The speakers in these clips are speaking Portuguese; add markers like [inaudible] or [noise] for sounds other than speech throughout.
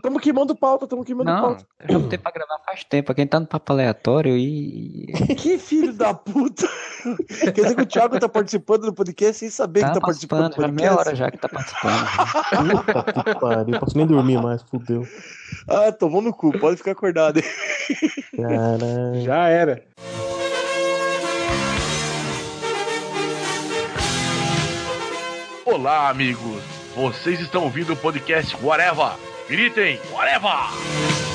Tamo queimando pauta, tamo queimando Não, pauta. eu já botei pra gravar faz tempo. Quem tá no papo aleatório e. [laughs] Que filho da puta! Quer dizer que o Thiago tá participando do podcast sem saber Tá que tá participando do já meia podcast. hora já que tá participando. Puta que pariu, não posso nem dormir mais, fudeu. Ah, tomou no cu, pode ficar acordado. Caralho. Já era. Olá, amigos. Vocês estão ouvindo o podcast Whatever. Gritem, Whatever!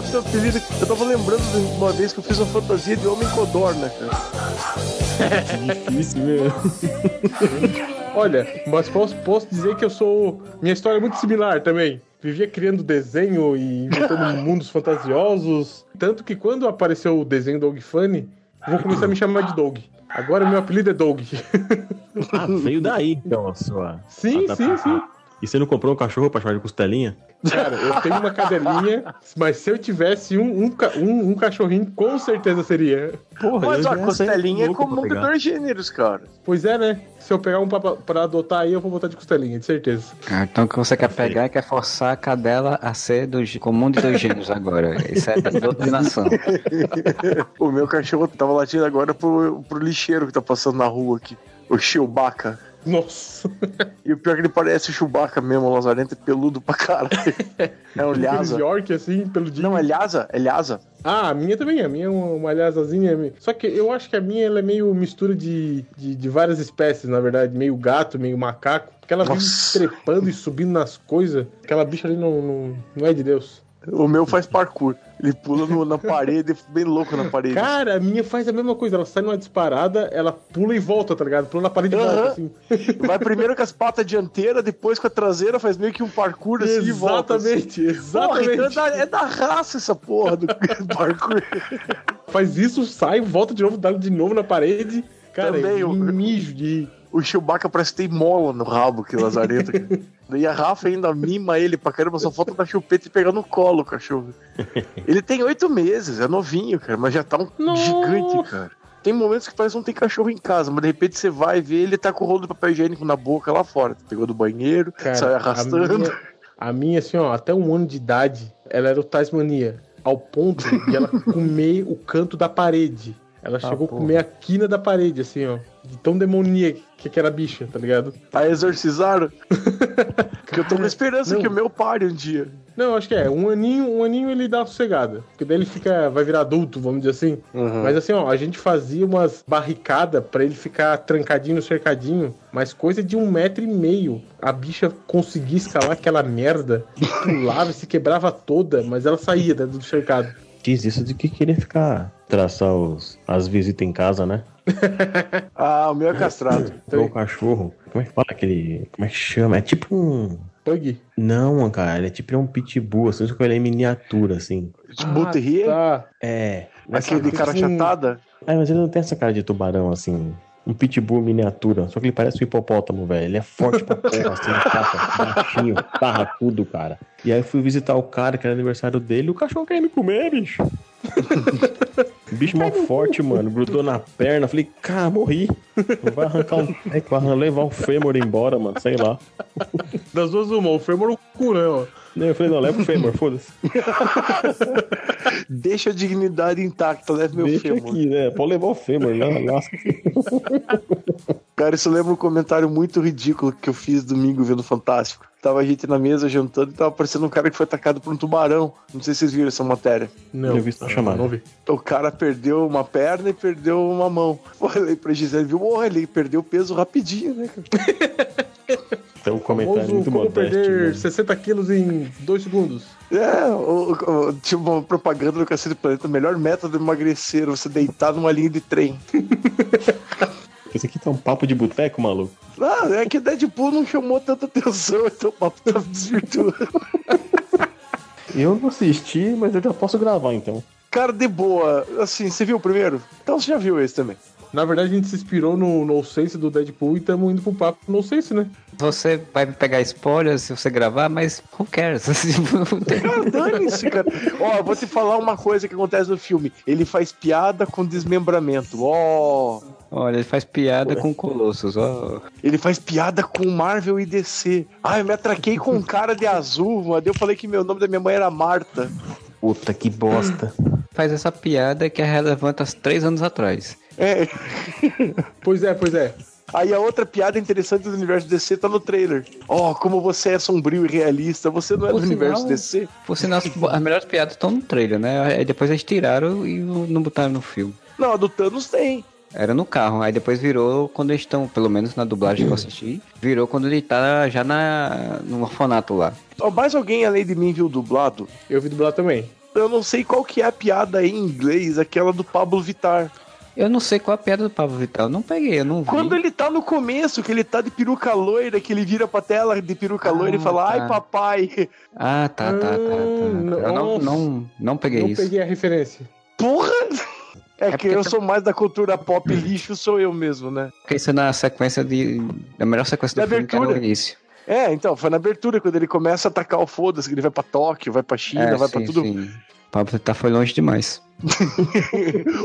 O teu apelido, eu tava lembrando de uma vez que eu fiz uma fantasia de homem codorna, cara. [laughs] Difícil mesmo. Olha, mas posso, posso dizer que eu sou. Minha história é muito similar também. Vivia criando desenho e inventando [laughs] mundos fantasiosos. Tanto que quando apareceu o desenho Dog Funny, eu vou começar a me chamar de Dog. Agora meu apelido é Dog. Ah, veio daí, então, a sua. Sim, a- sim, sim. E você não comprou um cachorro pra chamar de costelinha? Cara, eu tenho uma cadelinha, mas se eu tivesse um, um, um- um cachorrinho, com certeza seria. Porra, Mas eu a já costelinha é comum de dois gêneros, cara. Pois é, né? Se eu pegar um pra, pra adotar aí, eu vou botar de costelinha, de certeza. Ah, então o que você quer pegar é quer forçar a cadela a ser do, comum de dois gêneros agora. Isso é doutrinação. [laughs] O meu cachorro tava latindo agora pro, pro lixeiro que tá passando na rua aqui. O Chewbacca. Nossa. [laughs] E o pior é que ele parece o Chewbacca mesmo, o Lazarento é peludo pra caralho. É um [laughs] Lhasa. York, assim, pelo dia. Não, é Lhasa, é Lhasa. Ah, a minha também. A minha é uma, lhasazinha. Só que eu acho que a minha ela é meio mistura de, de, de várias espécies, na verdade. Meio gato, meio macaco. Porque ela vive trepando e subindo nas coisas. Aquela bicha ali não, não, não é de Deus. O meu faz parkour. Ele pula no- na parede, bem louco na parede. Cara, a minha faz a mesma coisa. Ela sai numa disparada, ela pula e volta, tá ligado? Pula na parede e volta, assim. Vai primeiro com as [laughs] patas dianteiras, depois com a traseira, faz meio que um parkour assim e volta. assim. Exatamente, Porra, exatamente. então é da, é da raça essa porra do [laughs] parkour. Faz isso, sai, volta de novo, dá de novo na parede. Cara, Também, é o- mijo de. O Chewbacca parece que tem mola no rabo, que lazarento. [laughs] E a Rafa ainda mima ele pra caramba, só falta dar chupeta e pegar no colo o cachorro. Ele tem oito meses, é novinho, cara, mas já tá um Nossa. gigante, cara. Tem momentos que parece que não tem cachorro em casa, mas de repente você vai ver ele tá com o rolo de papel higiênico na boca lá fora. Pegou do banheiro, Cara, sai A arrastando. minha, a minha, assim, ó, até um ano de idade, ela era o Tasmania. Ao ponto de ela [laughs] comer o canto da parede. Ela chegou a comer a quina da parede, assim, ó. De tão demoníaca que era a bicha, tá ligado? Aí exorcizaram. [laughs] Porque eu tô com esperança Não. que o meu pare um dia. Não, acho que é. Um aninho, um aninho ele dá sossegada. Porque daí ele fica. Vai virar adulto, vamos dizer assim. Mas assim, ó, a gente fazia umas barricadas pra ele ficar trancadinho no cercadinho, mas coisa de um metro e meio. A bicha conseguia escalar aquela merda, e pulava e se quebrava toda, mas ela saía dentro do cercado. Diz isso de que queria ficar. Traçar os, as visitas em casa, né? [laughs] Ah, o meu é castrado. O cachorro. Como é que fala aquele. Como é que chama? É tipo um. Pug. Não, cara, ele é tipo um pitbull, assim, só que ele é em miniatura, assim. Tipo, Terrier, Tá. É. aquele de cara um- chatada. É, mas ele não tem essa cara de tubarão, assim. Um pitbull miniatura. Só que ele parece um hipopótamo, velho. Ele é forte pra porra, assim, capa, baixinho, barracudo, cara. E aí eu fui visitar o cara, que era aniversário dele, o cachorro queria me comer, bicho. [laughs] bicho mó forte, mano. Grudou na perna. Falei, cara, morri. Vai arrancar um. Vai levar o fêmur embora, mano. Sei lá. Das duas, uma. O fêmur o cu, né, ó. Eu falei, não, leva o fêmur, foda-se. Deixa a dignidade intacta, leva meu Deixa fêmur. aqui, né? Pode levar o fêmur, né? Lasca. [laughs] Cara, isso lembra um comentário muito ridículo que eu fiz domingo vendo Fantástico. Tava a gente na mesa jantando e tava aparecendo um cara que foi atacado por um tubarão. Não sei se vocês viram essa matéria. Não. Eu vi isso na chamada. Não vi. O cara perdeu uma perna e perdeu uma mão. Olhei pra Gisele, viu? Porra, ele perdeu peso rapidinho, né, cara? [laughs] Então, um comentário Famoso muito como modesto. perder né? 60 quilos em 2 segundos. É, o, o- tinha uma propaganda do Cacete do Planeta. O melhor método de emagrecer, você deitar numa linha de trem. [laughs] Esse aqui tá um papo de boteco, maluco. Ah, é que Deadpool não chamou tanta atenção, [laughs] então o papo tá desvirtuando. Eu não assisti, mas eu já posso gravar então. Cara, de boa, assim, você viu o primeiro? Então você já viu esse também. Na verdade, a gente se inspirou no No Sense do Deadpool e estamos indo pro papo No Sense, né? Você vai pegar spoilers se você gravar, mas who cares? [laughs] Cara, dane-se, cara. Ó, eu vou te falar uma coisa que acontece no filme. Ele faz piada com desmembramento. Ó, Olha, ele faz piada com Colossus, ó. ele faz piada com Marvel e DC. Ah, eu me atraquei com um cara de azul, mano. Eu falei que meu nome da minha mãe era Marta. Puta que bosta. Faz essa piada que é relevante há três anos atrás. É. [laughs] Pois é, pois é. Aí a outra piada interessante do universo DC tá no trailer. Ó, como você é sombrio e realista, você não é do Por universo sinal- DC. Por sinal, as melhores piadas estão no trailer, né? Aí depois eles tiraram e não botaram no filme. Não, a do Thanos tem. Era no carro, aí depois virou quando eles estão, pelo menos na dublagem que eu assisti, virou quando ele tá já na, no orfanato lá. Mais alguém além de mim viu dublado? Eu vi dublar também. Eu não sei qual que é a piada em inglês, aquela do Pablo Vittar. Eu não sei qual a piada do Pablo Vital, eu não peguei, eu não vi. Quando ele tá no começo, que ele tá de peruca loira, que ele vira pra tela de peruca Ah, loira e fala, tá. ai papai. Ah, tá, tá, tá. tá. Eu não, não, não peguei não isso. peguei a referência. Porra! [laughs] É, que porque eu tá- sou mais da cultura pop lixo, sou eu mesmo, né? Porque isso é na sequência de. A melhor sequência do Da filme que era o abertura. início. É, então, foi na abertura, quando ele começa a atacar o foda-se, que ele vai pra Tóquio, vai pra China, É, vai sim, pra tudo. sim. O Pablo Vittar foi longe demais. [laughs]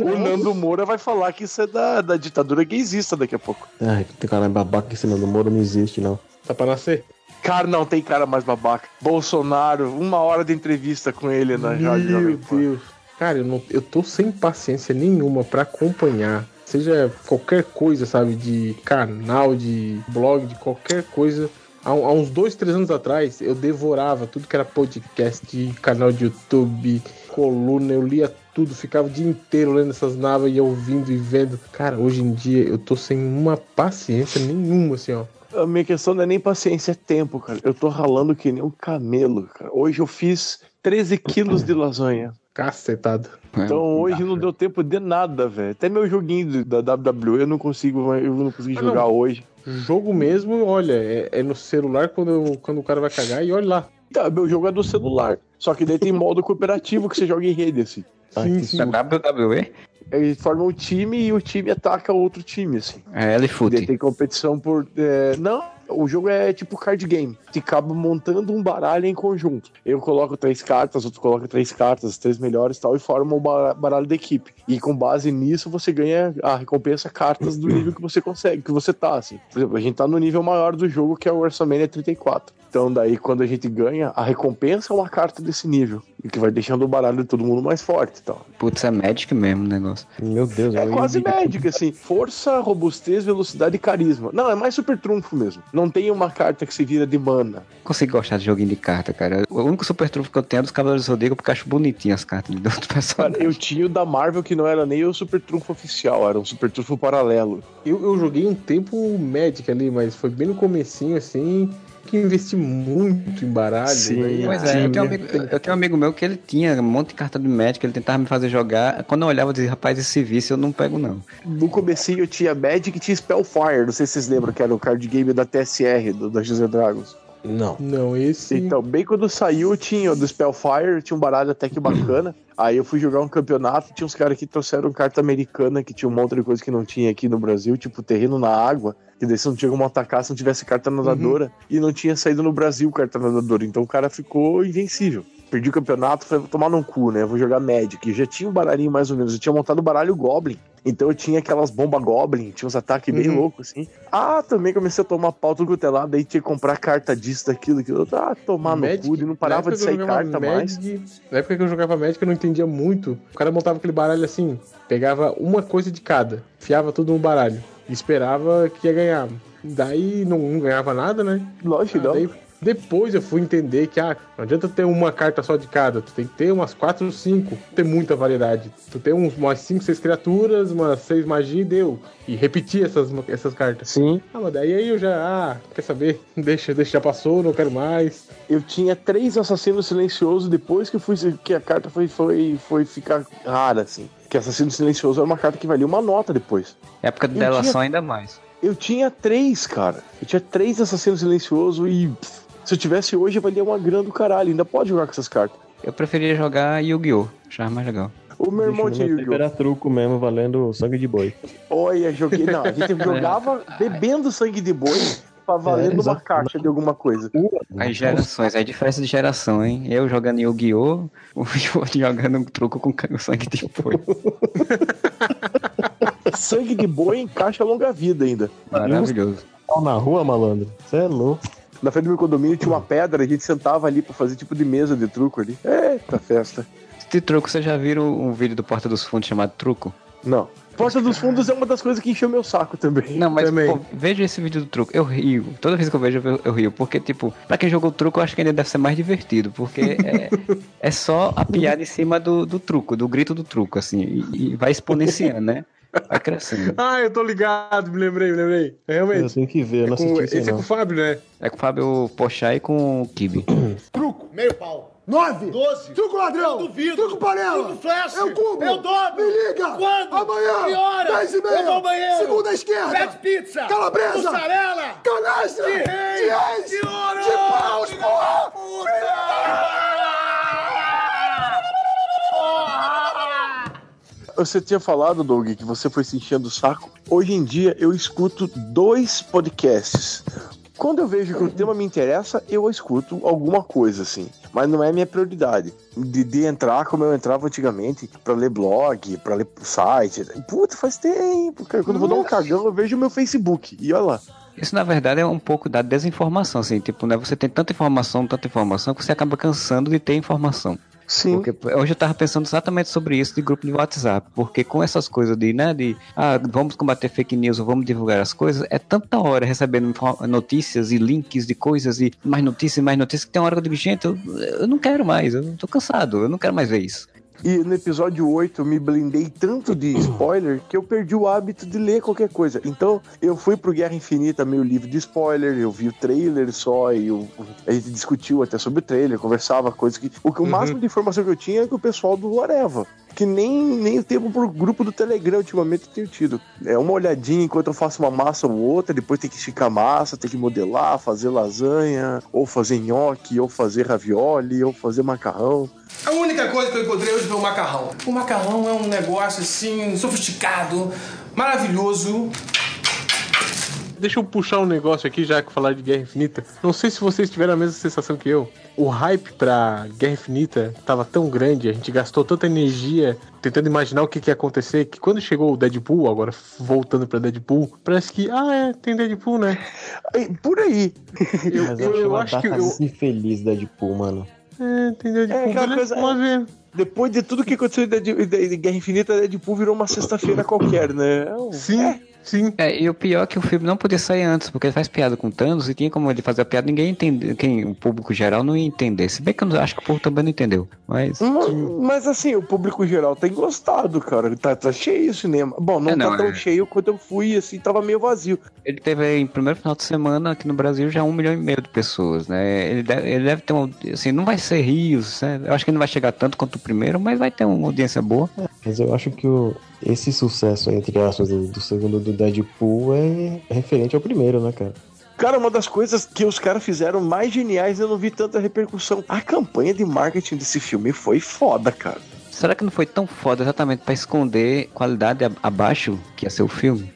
O Nando Moura vai falar que isso é da, da ditadura gaysista daqui a pouco. Ai, tem cara babaca em cima do Moro não existe, não. Tá pra nascer? Cara, não tem cara mais babaca. Bolsonaro, uma hora de entrevista com ele na Rádio Meu. Deus. Cara, eu, não, eu tô sem paciência nenhuma pra acompanhar. Seja qualquer coisa, sabe? De canal, de blog, de qualquer coisa. Há, há uns dois, três anos atrás, eu devorava tudo que era podcast, canal de YouTube, coluna, eu lia tudo, ficava o dia inteiro lendo essas naves e ouvindo e vendo. Cara, hoje em dia eu tô sem uma paciência nenhuma, assim, ó. A minha questão não é nem paciência, é tempo, cara. Eu tô ralando que nem um camelo, cara. Hoje eu fiz 13 quilos de lasanha. Cacetado. Então É, hoje não deu tempo de nada, velho. Até meu joguinho da WWE eu não consigo, eu não consegui jogar não. hoje. Jogo mesmo, olha, é, é no celular quando, eu- quando o cara vai cagar e olha lá. Tá, meu jogo é do celular. Só que daí tem [laughs] modo cooperativo que você joga em rede, assim. Sim, que sim. Da WWE? Eles formam um time e o time ataca outro time, assim. É L Daí Foot. tem competição por. é, Não, o jogo é tipo card game. Você acaba montando um baralho em conjunto. Eu coloco três cartas, outro coloca três cartas, as três melhores e tal, e forma o ba- baralho da equipe. E com base nisso, você ganha a recompensa cartas do nível que você consegue, que você tá, assim. Por exemplo, a gente tá no nível maior do jogo, que é o WrestleMania 34. Então, daí, quando a gente ganha, a recompensa é uma carta desse nível. E que vai deixando o baralho de todo mundo mais forte e tal. Putz, é Magic mesmo o negócio. Meu Deus, É quase médica, [laughs] assim. Força, robustez, velocidade e carisma. Não, é mais super trunfo mesmo. Não tem uma carta que se vira de mana. Consigo gostar de joguinho de carta, cara. O único super trunfo que eu tenho é dos Cavaleiros do Zodíaco porque eu acho bonitinho as cartas de outro [laughs] Cara, personagem. eu tinha o da Marvel que não era nem o super trunfo oficial, era um super trunfo paralelo. Eu, eu joguei um tempo Magic ali, mas foi bem no comecinho, assim, que eu investi muito em baralho. Sim, Pois é, eu tenho, um amigo, eu tenho um amigo meu que ele tinha um monte de carta de Magic, ele tentava me fazer jogar. Quando eu olhava, eu dizia, rapaz, esse vício eu não pego, não. No comecinho eu tinha Magic e tinha Spellfire, não sei se vocês lembram, que era o card game da TSR, do Dungeons and Dragons. Não. Não, esse. Então, bem quando saiu, tinha o do Spellfire, tinha um baralho até que bacana. Aí eu fui jogar um campeonato, tinha uns caras que trouxeram carta americana, que tinha um monte de coisa que não tinha aqui no Brasil, tipo terreno na água, que daí você não tinha como atacar se não tivesse carta nadadora. E não tinha saído no Brasil carta nadadora, então o cara ficou invencível. Perdi o campeonato, falei, vou tomar no cu, né? Vou jogar Magic. Eu já tinha um baralhinho mais ou menos, eu tinha montado o baralho Goblin. Então eu tinha aquelas bombas Goblin, tinha uns ataques bem Uhum. loucos, assim. Ah, também comecei a tomar pau tudo quanto é lado, daí tinha que comprar carta disso, daquilo, aquilo. Ah, tomar no cu, e não parava de sair carta mais. Magic, Na época que eu jogava Magic, eu não entendia muito. O cara montava aquele baralho assim, pegava uma coisa de cada, fiava tudo no baralho e esperava que ia ganhar. Daí não, não ganhava nada, né? Lógico, Ah, não. daí, depois eu fui entender que ah, não adianta ter uma carta só de cada, tu tem que ter umas 4 ou 5, ter muita variedade. Tu tem uns, umas 5, 6 criaturas, umas 6 magia e deu. E repetir essas, essas cartas. Sim. Ah, mas daí aí eu já, ah, quer saber? [laughs] Deixa, deixa, já passou, não quero mais. Eu tinha três assassinos silenciosos depois que, fui, que a carta foi, foi, foi ficar rara, assim. Que Assassino Silencioso era uma carta que valia uma nota depois. Época de delação tinha- ainda mais. Eu tinha três, cara. Eu tinha três Assassino Silencioso e pff, se eu tivesse hoje, valia uma grana do caralho. Ainda pode jogar com essas cartas. Eu preferia jogar Yu-Gi-Oh! Achava mais legal. O meu irmão tinha Yu-Gi-Oh! era truco mesmo, valendo sangue de boi. Olha, joguei. Não, a gente [laughs] jogava bebendo sangue de boi pra valendo uma exato. caixa de alguma coisa. As gerações, a diferença de geração, hein? Eu jogando Yu-Gi-Oh! [laughs] O outro jogando um truco com sangue de boi. [laughs] Sangue de boi em caixa longa-vida ainda. Maravilhoso. Na rua, malandro. Você é louco. Na frente do meu condomínio tinha uma pedra, a gente sentava ali pra fazer tipo de mesa de truco ali. Eita festa. De truco, vocês já viram um vídeo do Porta dos Fundos chamado Truco? Não. Porta dos Fundos é uma das coisas que encheu meu saco também. Não, mas Também. pô, veja esse vídeo do truco. Eu rio. Toda vez que eu vejo, eu, eu rio. Porque, tipo, pra quem jogou truco, eu acho que ainda deve ser mais divertido. Porque é, [laughs] é só a piada em cima do, do truco, do grito do truco, assim. E, e vai exponenciando, né? Vai crescendo. [laughs] Ah, eu tô ligado, me lembrei, me lembrei. É, Eu Realmente. tenho que ver, eu não É com- assisti esse isso é não. com o Fábio, né? É com o Fábio Pochá e com o Kibe. [coughs] Truco, meio pau. Nove. Doze. Truco ladrão. Eu duvido. Truco panela. Truco flash. Eu cubo. Eu dobro. Me liga. Quando? Amanhã. Que hora? Dez e meia. Eu vou ao banheiro. Segunda esquerda. Pede pizza. Calabresa. Mussarela. Canastra. De reis. De reis. De ouro. De paus, porra. Você tinha falado, Doug, que você foi se enchendo o saco. Hoje em dia eu escuto dois podcasts. Quando eu vejo que o tema me interessa, eu escuto alguma coisa, assim. Mas não é minha prioridade. De, de entrar como eu entrava antigamente, pra ler blog, pra ler site. Puta, faz tempo, cara. Quando eu vou dar um cagão, eu vejo o meu Facebook. E olha lá. Isso, na verdade, é um pouco da desinformação, assim. Tipo, né? Você tem tanta informação, tanta informação, que você acaba cansando de ter informação. Sim. Porque hoje eu tava pensando exatamente sobre isso de grupo de WhatsApp. Porque com essas coisas de, né, de ah, vamos combater fake news ou vamos divulgar as coisas, é tanta hora recebendo notícias e links de coisas e mais notícias e mais notícias que tem uma hora que eu digo, gente, eu, eu não quero mais, eu tô cansado, eu não quero mais ver isso. E no episódio 8 eu me blindei tanto de spoiler que eu perdi o hábito de ler qualquer coisa. Então eu fui pro Guerra Infinita meio livre de spoiler, eu vi o trailer só e eu- a gente discutiu até sobre o trailer, conversava coisas que. O, que o máximo de informação que eu tinha é com o pessoal do Areva. Que nem, nem o tempo pro grupo do Telegram ultimamente eu tenho tido. É uma olhadinha enquanto eu faço uma massa ou outra, depois tem que esticar massa, tem que modelar, fazer lasanha, ou fazer nhoque, ou fazer ravioli, ou fazer macarrão. A única coisa que eu encontrei hoje foi o macarrão. O macarrão é um negócio assim, sofisticado, maravilhoso. Deixa eu puxar um negócio aqui, já que falar de Guerra Infinita. Não sei se vocês tiveram a mesma sensação que eu. O hype pra Guerra Infinita tava tão grande, a gente gastou tanta energia tentando imaginar o que, que ia acontecer, que quando chegou o Deadpool, agora voltando pra Deadpool, parece que, ah, é, tem Deadpool, né? Por aí. Eu, [laughs] Mas eu, eu, eu acho que data eu. infeliz Deadpool, mano. É, tem Deadpool, É, aquela coisa- vamos ver. Depois de tudo que aconteceu de Guerra Infinita, Deadpool virou uma sexta-feira qualquer, né? É um- Sim. É, e o pior é que o filme não podia sair antes, porque ele faz piada com Thanos e tinha como ele fazer a piada, ninguém entende, quem, o público geral não ia entender. Se bem que eu não- acho que o povo também não entendeu. Mas. Mas, mas, assim, o público geral tem gostado, cara. Tá, tá cheio o cinema. Bom, não, É, não, tá tão é. cheio quanto eu fui, assim, tava meio vazio. Ele teve em primeiro final de semana aqui no Brasil já um milhão e meio de pessoas, né? Ele deve, ele deve ter uma. Assim, não vai ser rios, né? Eu acho que não vai chegar tanto quanto o primeiro, mas vai ter uma audiência boa. Mas eu acho que o, esse sucesso, entre aspas, do, do segundo do Deadpool é referente ao primeiro, né, cara? Cara, uma das coisas que os caras fizeram mais geniais, eu não vi tanta repercussão. A campanha de marketing desse filme foi foda, cara. Será que não foi tão foda exatamente pra esconder qualidade abaixo que ia ser o filme?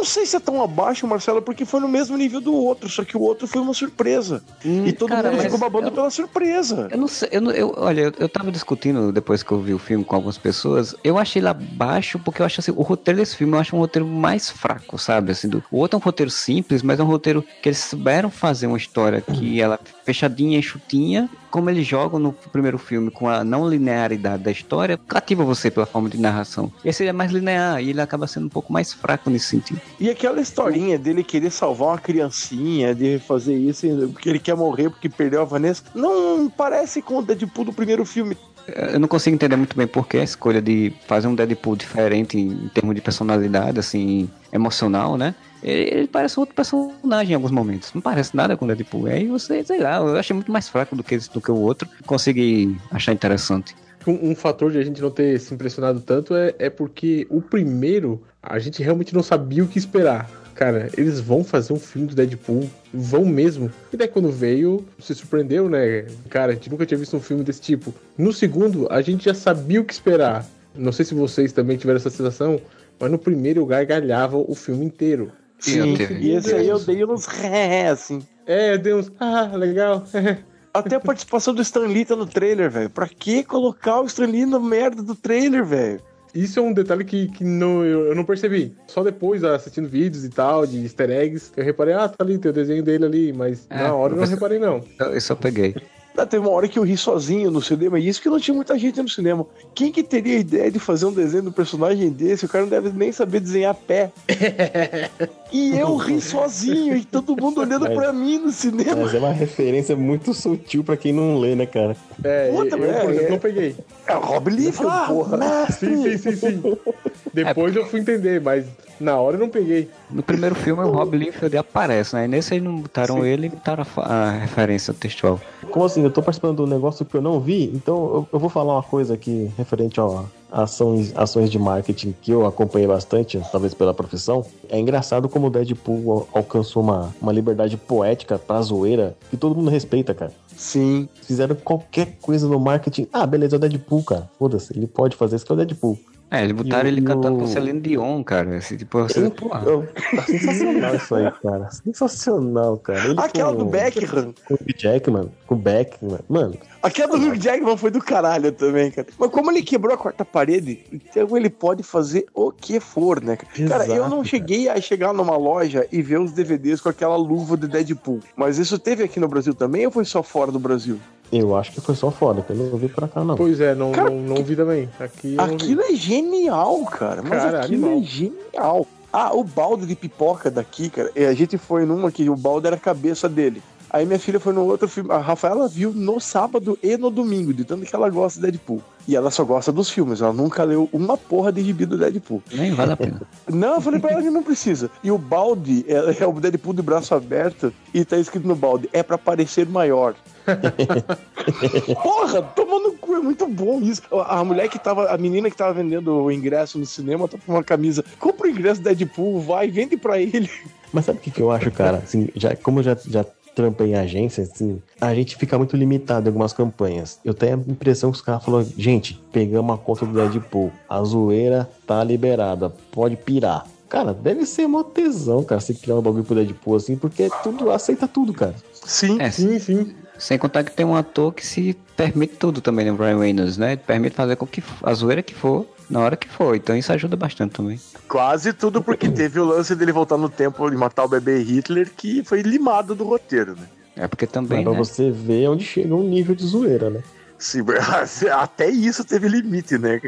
Não sei se é tão abaixo, Marcelo, porque foi no mesmo nível do outro, só que o outro foi uma surpresa. e todo cara, mundo ficou babando eu- pela surpresa. Eu não sei, eu, eu- olha, eu, eu tava discutindo depois que eu vi o filme com algumas pessoas, eu achei lá baixo porque eu acho assim, o roteiro desse filme eu acho um roteiro mais fraco, sabe? Assim, do, o outro é um roteiro simples, mas é um roteiro que eles souberam fazer uma história que ela fechadinha e chutinha, como eles jogam no primeiro filme com a não linearidade da história, cativa você pela forma de narração. Esse é mais linear e ele acaba sendo um pouco mais fraco nesse sentido. E aquela historinha dele querer salvar uma criancinha, de fazer isso, porque ele quer morrer porque perdeu a Vanessa, não parece com o Deadpool do primeiro filme. Eu não consigo entender muito bem por que a escolha de fazer um Deadpool diferente em termos de personalidade, assim, emocional, né? Ele, ele parece outro personagem em alguns momentos. Não parece nada com o Deadpool. Aí você, sei lá, eu achei muito mais fraco do que, do que o outro. Consegui achar interessante. Um, um fator de a gente não ter se impressionado tanto é, é porque o primeiro, a gente realmente não sabia o que esperar. Cara, eles vão fazer um filme do Deadpool, vão mesmo. E daí quando veio, se surpreendeu, né? Cara, a gente nunca tinha visto um filme desse tipo. No segundo, a gente já sabia o que esperar. Não sei se vocês também tiveram essa sensação, mas no primeiro eu gargalhava o filme inteiro. Sim, E esse aí eu dei uns ré, assim. É, deu uns. Ah, legal. [laughs] Até a participação do Stan Lee tá no trailer, velho. Pra que colocar o Stan Lee na merda do trailer, velho? Isso é um detalhe que, que não, eu, eu não percebi. Só depois, assistindo vídeos e tal, de easter eggs, que eu reparei, ah, tá ali, tem o desenho dele ali, mas É, na hora eu não reparei, não. Eu, eu só peguei. Ah, Teve uma hora que eu ri sozinho no cinema, e isso que não tinha muita gente no cinema. Quem que teria a ideia de fazer um desenho do personagem desse? O cara não deve nem saber desenhar pé. [laughs] e eu ri sozinho, e todo mundo olhando Mas- pra mim no cinema. Mas é uma referência muito sutil pra quem não lê, né, cara? É, Puta, eu, por é, exemplo, é. não peguei. É o Rob Liefeld, porra. Sim, sim, sim, sim. [laughs] Depois eu fui entender, mas na hora eu não peguei. No primeiro filme, o Rob Liefeld aparece, né? E nesse aí não botaram ele e botaram a, a referência textual. Como assim? Eu tô participando de um negócio que eu não vi, então eu, eu vou falar uma coisa aqui referente a ações, ações de marketing que eu acompanhei bastante, talvez pela profissão. É engraçado como o Deadpool al- alcançou uma, uma liberdade poética pra zoeira que todo mundo respeita, cara. Sim. Fizeram qualquer coisa no marketing. Ah, beleza, é o Deadpool, cara. Foda-se, ele pode fazer isso que é o Deadpool. É, eles botaram E ele cantando com o- Celine Dion, cara. Esse, tipo, você, Eu- porra. eu- tá sensacional isso aí, cara. Sensacional, cara. Ele Aquela com- do Beckham. Com o Jackman, com o Beckman. Mano, Aquela do Hugh Jackman foi do caralho também, cara. Mas como ele quebrou a quarta parede, então ele pode fazer o que for, né? cara? Cara, eu Exato, não cheguei a chegar numa loja e ver os DVDs com aquela luva de Deadpool. Mas isso teve aqui no Brasil também ou foi só fora do Brasil? Eu acho que foi só foda, que eu não vi pra cá, não. Pois é, não, Cara, não, não vi também. Aqui eu não vi. Aquilo é genial, cara. Mas Cara, aquilo animal. é genial. Ah, o balde de pipoca daqui, cara. é, A gente foi numa que o balde era a cabeça dele. Aí minha filha foi no outro filme. A Rafaela viu no sábado e no domingo, de tanto que ela gosta de Deadpool. E ela só gosta dos filmes, ela nunca leu uma porra de gibi do Deadpool. Nem vale a pena. [laughs] Não, eu falei pra ela que não precisa. E o balde é, é o Deadpool de braço aberto e tá escrito no balde: é pra parecer maior. [laughs] Porra, tomando cu, é muito bom isso. A a mulher que tava, a menina que tava vendendo o ingresso no cinema, tá com uma camisa. Compra o ingresso do Deadpool, vai, vende pra ele. Mas sabe o que, que eu acho, cara? Assim, já, como eu já, já trampei em agência, assim, a gente fica muito limitado em algumas campanhas. Eu tenho a impressão que os caras falaram, gente, pegamos a conta do Deadpool, a zoeira tá liberada, pode pirar. Cara, deve ser mó tesão, cara, você criar um bagulho pro Deadpool assim, porque tudo aceita tudo, cara. Sim. É, Sim, sim. Sem contar que tem um ator que se permite tudo também, né? O Ryan Reynolds, né? Ele permite fazer com que a zoeira que for, na hora que for. Então isso ajuda bastante também. Quase tudo, porque teve o lance dele voltar no tempo e matar o bebê Hitler, que foi limado do roteiro, né? É porque Mas também, pra né? você ver onde chega um nível de zoeira, né? Sim, [laughs] até isso teve limite, né?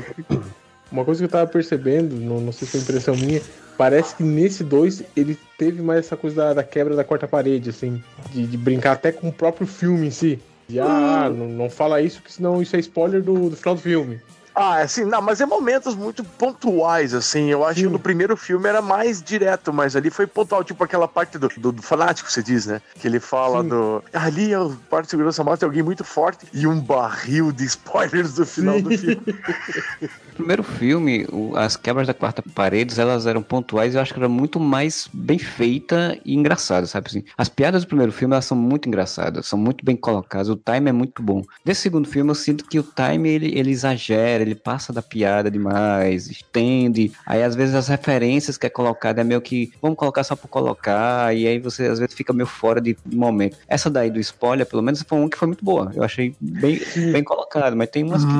Uma coisa que eu tava percebendo, não, não sei se é impressão minha, parece que nesse 2 ele teve mais essa coisa da, da quebra da quarta parede, assim, de, de brincar até com o próprio filme em si. De, ah, não, não fala isso, que senão isso é spoiler do, do final do filme. Ah, assim, não, mas é momentos muito pontuais, assim. Eu acho que no primeiro filme era mais direto, mas ali foi pontual, tipo aquela parte do, do, do fanático, você diz, né? Que ele fala Sim. do. Ali é o parte de segurança mostra alguém muito forte e um barril de spoilers do final do filme. No [laughs] primeiro filme, as quebras da quarta parede, elas eram pontuais e eu acho que era muito mais bem feita e engraçada, sabe assim? As piadas do primeiro filme, elas são muito engraçadas, são muito bem colocadas, o time é muito bom. Desse segundo filme, eu sinto que o time, ele, ele exagera, ele passa da piada demais, estende, aí às vezes as referências que é colocada é meio que, vamos colocar só por colocar, e aí você às vezes fica meio fora de momento. Essa daí do spoiler, pelo menos, foi uma que foi muito boa, eu achei bem, bem colocado, mas tem umas que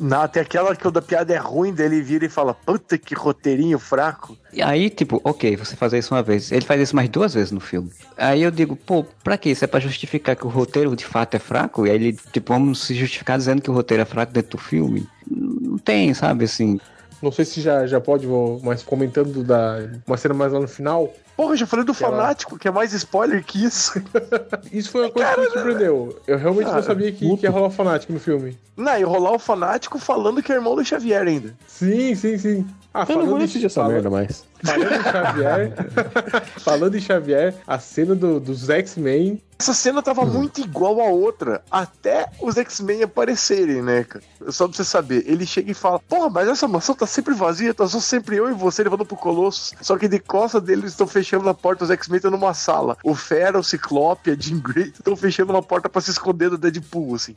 Não, tem aquela que o da piada é ruim, dele vira e fala: Puta que roteirinho fraco. E aí, tipo, ok, você fazer isso uma vez. Ele faz isso mais duas vezes no filme. Aí eu digo, pô, pra quê? Isso é pra justificar que o roteiro de fato é fraco? E aí ele, tipo, vamos se justificar dizendo que o roteiro é fraco dentro do filme? Não tem, sabe, assim. Não sei se já, já pode, vou- mas comentando da uma cena mais lá no final, Porra, eu já falei do fanático, que é mais spoiler que isso. [laughs] Isso foi uma coisa que me surpreendeu. Eu realmente não Cara, sabia que, que ia rolar fanático no filme. Não, e rolar o fanático falando que é irmão do Xavier ainda. Sim, sim, sim. Ah, Eu não vou falando assistir essa merda mais. Falando em Xavier, [laughs] falando em Xavier, a cena do, dos X-Men. Essa cena tava muito igual a outra, até os X-Men aparecerem, né, cara? Só pra você saber, ele chega e fala: Porra, mas essa mansão tá sempre vazia, tá só sempre eu e você levando pro Colossus. Só que de costa deles estão fechando a porta, os X-Men estão numa sala. O Fera, o Ciclope, a Jean Grey estão fechando uma porta pra se esconder do Deadpool, assim.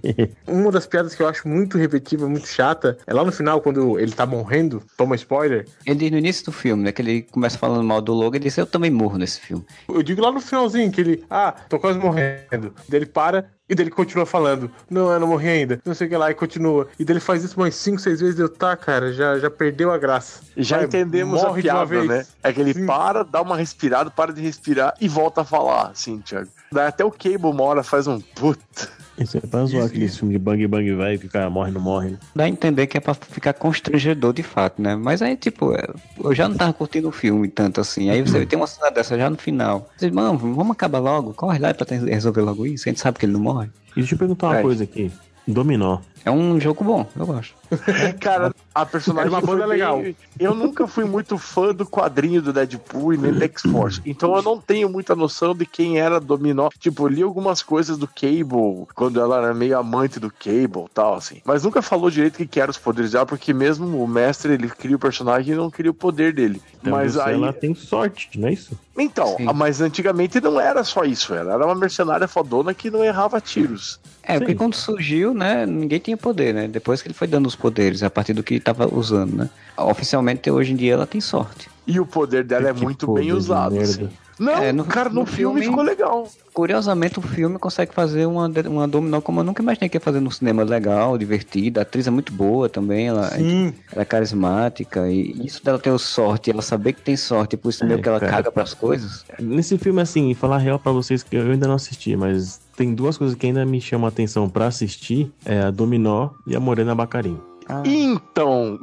[laughs] Uma das piadas que eu acho muito repetitiva, muito chata, é lá no final, quando ele tá morrendo, toma spoiler. Ele no início do filme, né? Que ele começa falando mal do Logan e diz, eu também morro nesse filme. Eu digo lá no finalzinho que ele, ah, tô quase morrendo. Daí ele para e daí ele continua falando, não, eu não morri ainda, não sei o que lá, e continua. E daí ele faz isso umas 5, 6 vezes, eu, tá, cara, já, já perdeu a graça. Já Vai, entendemos a morre de uma piada, vez. né? É que ele Sim. para, dá uma respirada, para de respirar e volta a falar, assim, Thiago. Daí até o Cable uma hora faz um puta. Isso é pra zoar aquele filme de bang bang velho que o cara morre e não morre. né? Dá a entender que é pra ficar constrangedor de fato, né? Mas aí, tipo, é, eu já não tava curtindo o filme tanto assim. Aí você tem uma cena dessa já no final. Você diz, mano, vamos acabar logo, corre lá pra resolver logo isso. A gente sabe que ele não morre. E deixa eu perguntar uma É. coisa aqui. Dominó. É um jogo bom, eu gosto. [laughs] Cara, a personagem Era uma banda bem- legal. Eu nunca fui muito fã do quadrinho do Deadpool e nem do X-Force. Então eu não tenho muita noção de quem era Dominó. Tipo, li algumas coisas do Cable, quando ela era meio amante do Cable e tal, assim. Mas nunca falou direito o que eram os poderes dela, porque mesmo o mestre, ele cria o personagem e não cria o poder dele. Então mas aí... ela tem sorte, não é isso? Então, Sim. mas antigamente não era só isso. Ela era uma mercenária fodona que não errava tiros. É, porque quando surgiu, né, ninguém tinha poder, né? Depois que ele foi dando os poderes, a partir do que tava usando, né? Oficialmente, hoje em dia, ela tem sorte. E o poder dela é Que muito bem usado, assim. Não, É, no- cara, no, no filme, filme- ficou legal. Curiosamente, o filme consegue fazer uma, uma dominó como eu nunca imaginei que ia fazer no cinema legal, divertida. A atriz é muito boa também, ela, Sim. ela é carismática. E isso dela ter sorte, ela saber que tem sorte, por isso É, meio que ela cara. caga pras coisas. Nesse filme, assim, falar real pra vocês que eu ainda não assisti, mas tem duas coisas que ainda me chamam a atenção pra assistir: é a Dominó e a Morena Bacarim. Então,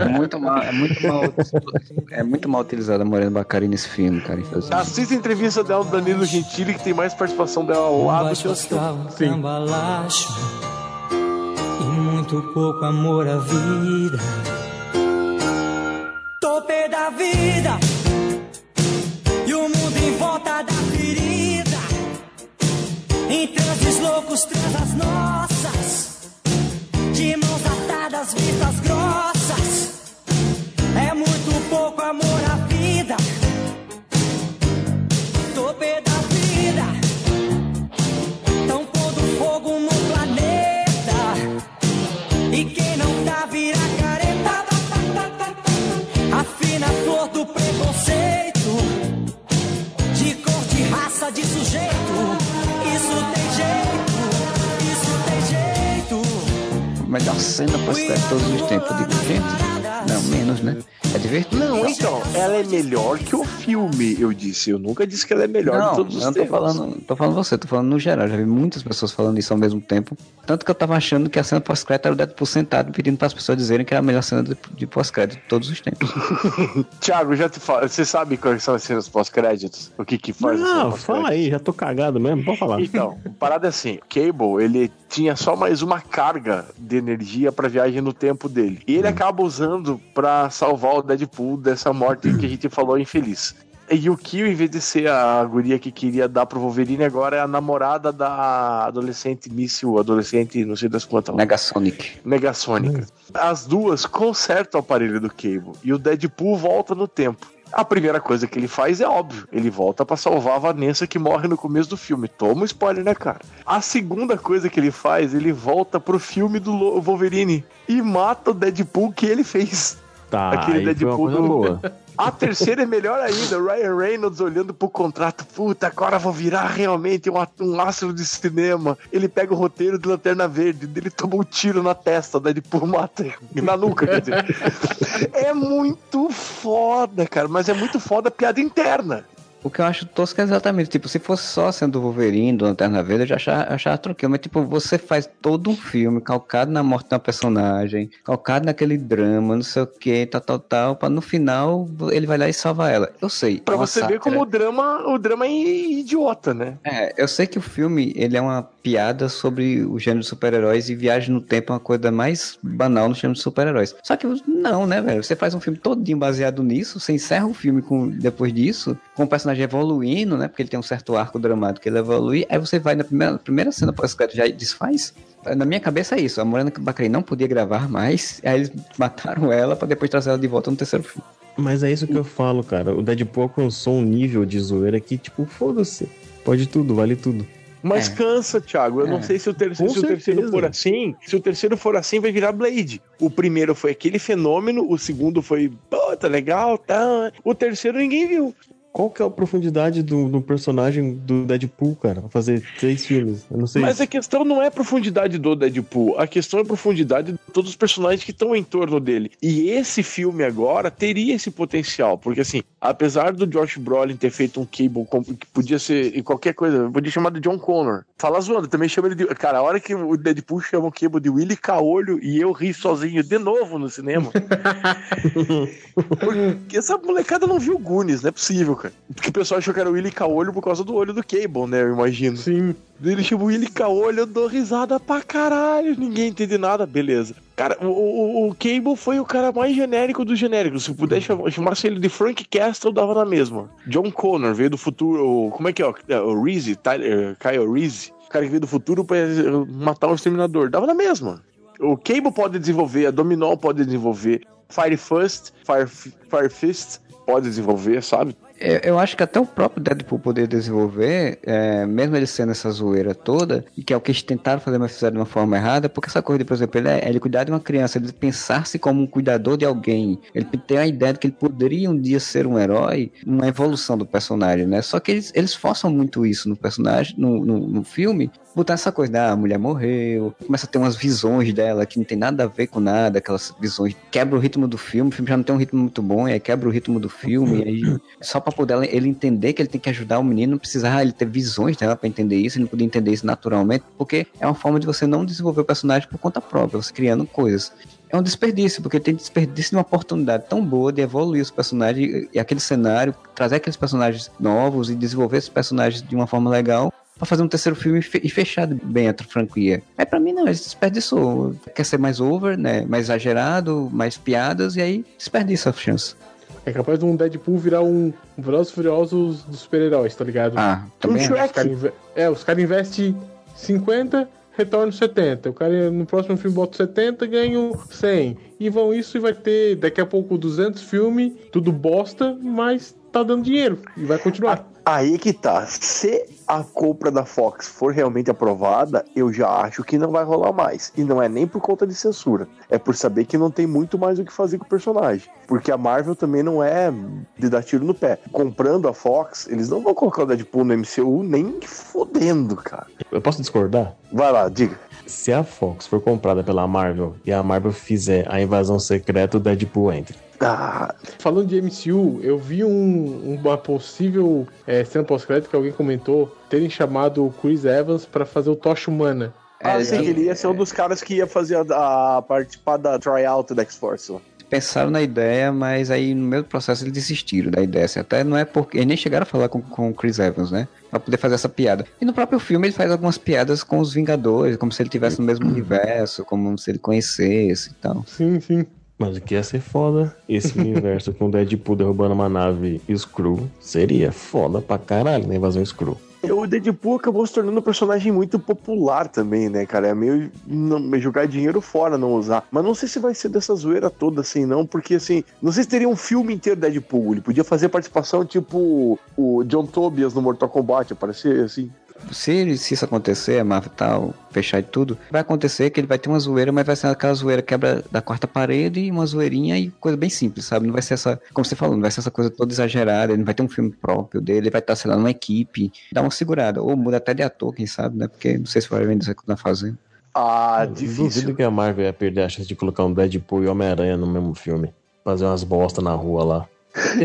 É muito mal, é muito mal, é muito mal utilizada a Morena Bacari nesse filme, cara. infelizmente. assista a entrevista dela do Danilo Gentili, que tem mais participação dela ao lado. Baixo que o cambalacho E muito pouco amor à vida. Tô pé da vida E o mundo em volta da ferida. Em transes loucos, transas nossas De mãos atadas, vistas grossas. É muito pouco amor à vida. Tô da vida. Tão pondo fogo no planeta. E quem não tá vira careta. Afina a flor do preconceito. De cor, de raça, de sujeito Melhor cena se de todos os tempos. Eu digo, gente, não, menos, né? É divertido. Não, então, ela é melhor que o filme, eu disse. Eu nunca disse que ela é melhor de Não, todos os eu não tô tempos. falando, tô falando você, tô falando no geral. Já vi muitas pessoas falando isso ao mesmo tempo. Tanto que eu tava achando que a cena pós-crédito era o Deadpool sentado pedindo para as pessoas dizerem que era a melhor cena de, de pós-crédito de todos os tempos. [laughs] Thiago, já te fala, você sabe quais são as cenas pós-créditos? O que que faz Não, fala aí, já tô cagado mesmo, pode falar. Então, parada é assim, Cable, ele tinha só mais uma carga de energia pra viagem no tempo dele. E ele acaba usando pra salvar o Deadpool dessa morte que a gente falou infeliz. E o Kill, em vez de ser a guria que queria dar pro Wolverine, agora é a namorada da adolescente míssil, adolescente, não sei das quantas. Negasonic. Negasônica. As duas consertam o aparelho do Cable e o Deadpool volta no tempo. A primeira coisa que ele faz é óbvio, ele volta pra salvar a Vanessa que morre no começo do filme. Toma um spoiler, né, cara? A segunda coisa que ele faz, ele volta pro filme do Wolverine e mata o Deadpool que ele fez. Tá, Aquele Deadpool do- boa. [laughs] A terceira é melhor ainda, Ryan Reynolds olhando pro contrato, puta, agora vou virar realmente um, um astro de cinema. Ele pega o roteiro de Lanterna Verde, ele toma um tiro na testa, daí Deadpool mata ele, na nuca, quer dizer. [laughs] É muito foda, cara, mas é muito foda a piada interna. O que eu acho tosco é exatamente, tipo, se fosse só sendo o Wolverine do Lanterna Verde, eu já achava, achava tranquilo. Mas, tipo, você faz todo um filme calcado na morte de uma personagem, calcado naquele drama, não sei o que, tal, tal, tal, pra no final ele vai lá e salva ela. Eu sei. Pra é você ver sátira. como o drama, o drama é idiota, né? É, eu sei que o filme, ele é uma piada sobre o gênero de super-heróis e viagem no tempo é uma coisa mais banal no gênero de super-heróis. Só que não, né, velho? Você faz um filme todinho baseado nisso, você encerra o filme com, depois disso, com o personagem evoluindo, né? Porque ele tem um certo arco dramático que ele evolui, aí você vai na primeira, primeira cena pós-crédito já desfaz. Na minha cabeça é isso, a Morena Baccarin não podia gravar mais, [laughs] aí eles mataram ela pra depois trazer ela de volta no terceiro filme. Mas é isso que eu falo, cara. O Deadpool alcançou um nível de zoeira que, tipo, foda-se. Pode tudo, vale tudo. Mas É. cansa, Thiago. Eu É. não sei se o, terceiro, se o terceiro for assim. Se o terceiro for assim, vai virar Blade. O primeiro foi aquele fenômeno, o segundo foi, pô, tá legal, tá. O terceiro ninguém viu. Qual que é a profundidade do, do personagem do Deadpool, cara? Pra fazer três filmes. Eu não sei. Mas a questão não é a profundidade do Deadpool, a questão é a profundidade de todos os personagens que estão em torno dele. E esse filme agora teria esse potencial, porque assim, apesar do Josh Brolin ter feito um Cable que podia ser qualquer coisa, podia chamar de John Connor. Fala zoando, também chama ele de. Cara, a hora que o Deadpool chama o Cable de Willy Caolho e eu ri sozinho de novo no cinema. [laughs] Porque essa molecada não viu Goonies, não é possível, cara. Porque o pessoal achou que era o Willy Caolho por causa do olho do Cable, né? Eu imagino. Sim. Ele chama o Willy Caolho, eu dou risada pra caralho, ninguém entende nada, beleza. Cara, o, o, o Cable foi o cara mais genérico dos genéricos. Se pudesse chamar, chamasse ele de Frank Castle, dava na mesma. John Connor veio do futuro. o- Como é que é? O, o Reese, Tyler, Kyle Reese. O cara que veio do futuro pra eh, matar um exterminador. Dava na mesma. O Cable pode desenvolver, a Dominó pode desenvolver, Fire Fist, Fire, Fire Fist pode desenvolver, sabe? Eu, acho que até o próprio Deadpool poder desenvolver, é, mesmo ele sendo essa zoeira toda, e que é o que eles tentaram fazer, mas fizeram de uma forma errada, porque essa coisa, de, por exemplo, ele, é, ele cuidar de uma criança, ele pensar-se como um cuidador de alguém, ele tem a ideia de que ele poderia um dia ser um herói, uma evolução do personagem, né? Só que eles, eles forçam muito isso no personagem, no, no, no filme, botar essa coisa, ah, a mulher morreu, começa a ter umas visões dela que não tem nada a ver com nada, aquelas visões, quebra o ritmo do filme, o filme já não tem um ritmo muito bom, e aí quebra o ritmo do filme, e aí só pra poder ele entender que ele tem que ajudar o menino, não precisava ele ter visões dela pra entender isso, ele não podia entender isso naturalmente, porque é uma forma de você não desenvolver o personagem por conta própria, você criando coisas. É um desperdício, porque tem desperdício de uma oportunidade tão boa de evoluir os personagens e- aquele cenário, trazer aqueles personagens novos e desenvolver esses personagens de uma forma legal pra fazer um terceiro filme e fe- fechar bem a franquia. Aí pra mim não, ele desperdiçou. Quer ser mais over, né? Mais exagerado, mais piadas, e aí desperdiça a chance. É capaz de um Deadpool virar um, Velozes Furiosos dos super-heróis, tá ligado? Ah, também. Um. Os cara inve- É, os caras investem 50, retornam 70. O cara no próximo filme bota 70, ganham 100. E vão isso e vai ter daqui a pouco 200 filmes, tudo bosta, mas tá dando dinheiro e vai continuar. Aí que tá. Se a compra da Fox for realmente aprovada, eu já acho que não vai rolar mais. E não é nem por conta de censura. É por saber que não tem muito mais o que fazer com o personagem. Porque a Marvel também não é de dar tiro no pé. Comprando a Fox, eles não vão colocar o Deadpool no MCU nem fodendo, cara. Eu posso discordar? Vai lá, diga. Se a Fox for comprada pela Marvel e a Marvel fizer a invasão secreta, o Deadpool entra. Ah, Falando de MCU, eu vi um- uma possível é, cena pós-crédito que alguém comentou terem chamado o Chris Evans pra fazer o Tocha Humana. ah, É, sim, ele ia ser um dos caras que ia fazer a, a participar da tryout da X-Force. lá. pensaram na ideia, mas aí no meio do processo eles desistiram da ideia. assim, Até não é porque. Eles nem chegaram a falar com, com o Chris Evans, né? Pra poder fazer essa piada. E no próprio filme ele faz algumas piadas com os Vingadores, como se ele tivesse no mesmo [clears throat] universo, como se ele conhecesse e tal. Sim, sim. Mas o que ia ser foda, esse [laughs] universo com o Deadpool derrubando uma nave Screw, seria foda pra caralho na invasão Screw. O Deadpool acabou se tornando um personagem muito popular também, né, cara? É meio não, jogar dinheiro fora, não usar. Mas não sei se vai ser dessa zoeira toda assim, não, porque assim, não sei se teria um filme inteiro Deadpool. Ele podia fazer participação tipo o John Tobias no Mortal Kombat, aparecer assim. Se, se isso acontecer, a Marvel tal, fechar e tudo, vai acontecer que ele vai ter uma zoeira, mas vai ser aquela zoeira quebra da quarta parede e uma zoeirinha e coisa bem simples, sabe? Não vai ser essa, como você falou, não vai ser essa coisa toda exagerada, ele não vai ter um filme próprio dele, ele vai estar, sei lá, numa equipe, dá uma segurada, ou muda até de ator, quem sabe, né? Porque não sei se vai vender isso que tá fazendo. Ah, Eu difícil. Duvido que a Marvel ia perder a chance de colocar um Deadpool e Homem-Aranha no mesmo filme. Fazer umas bosta na rua lá.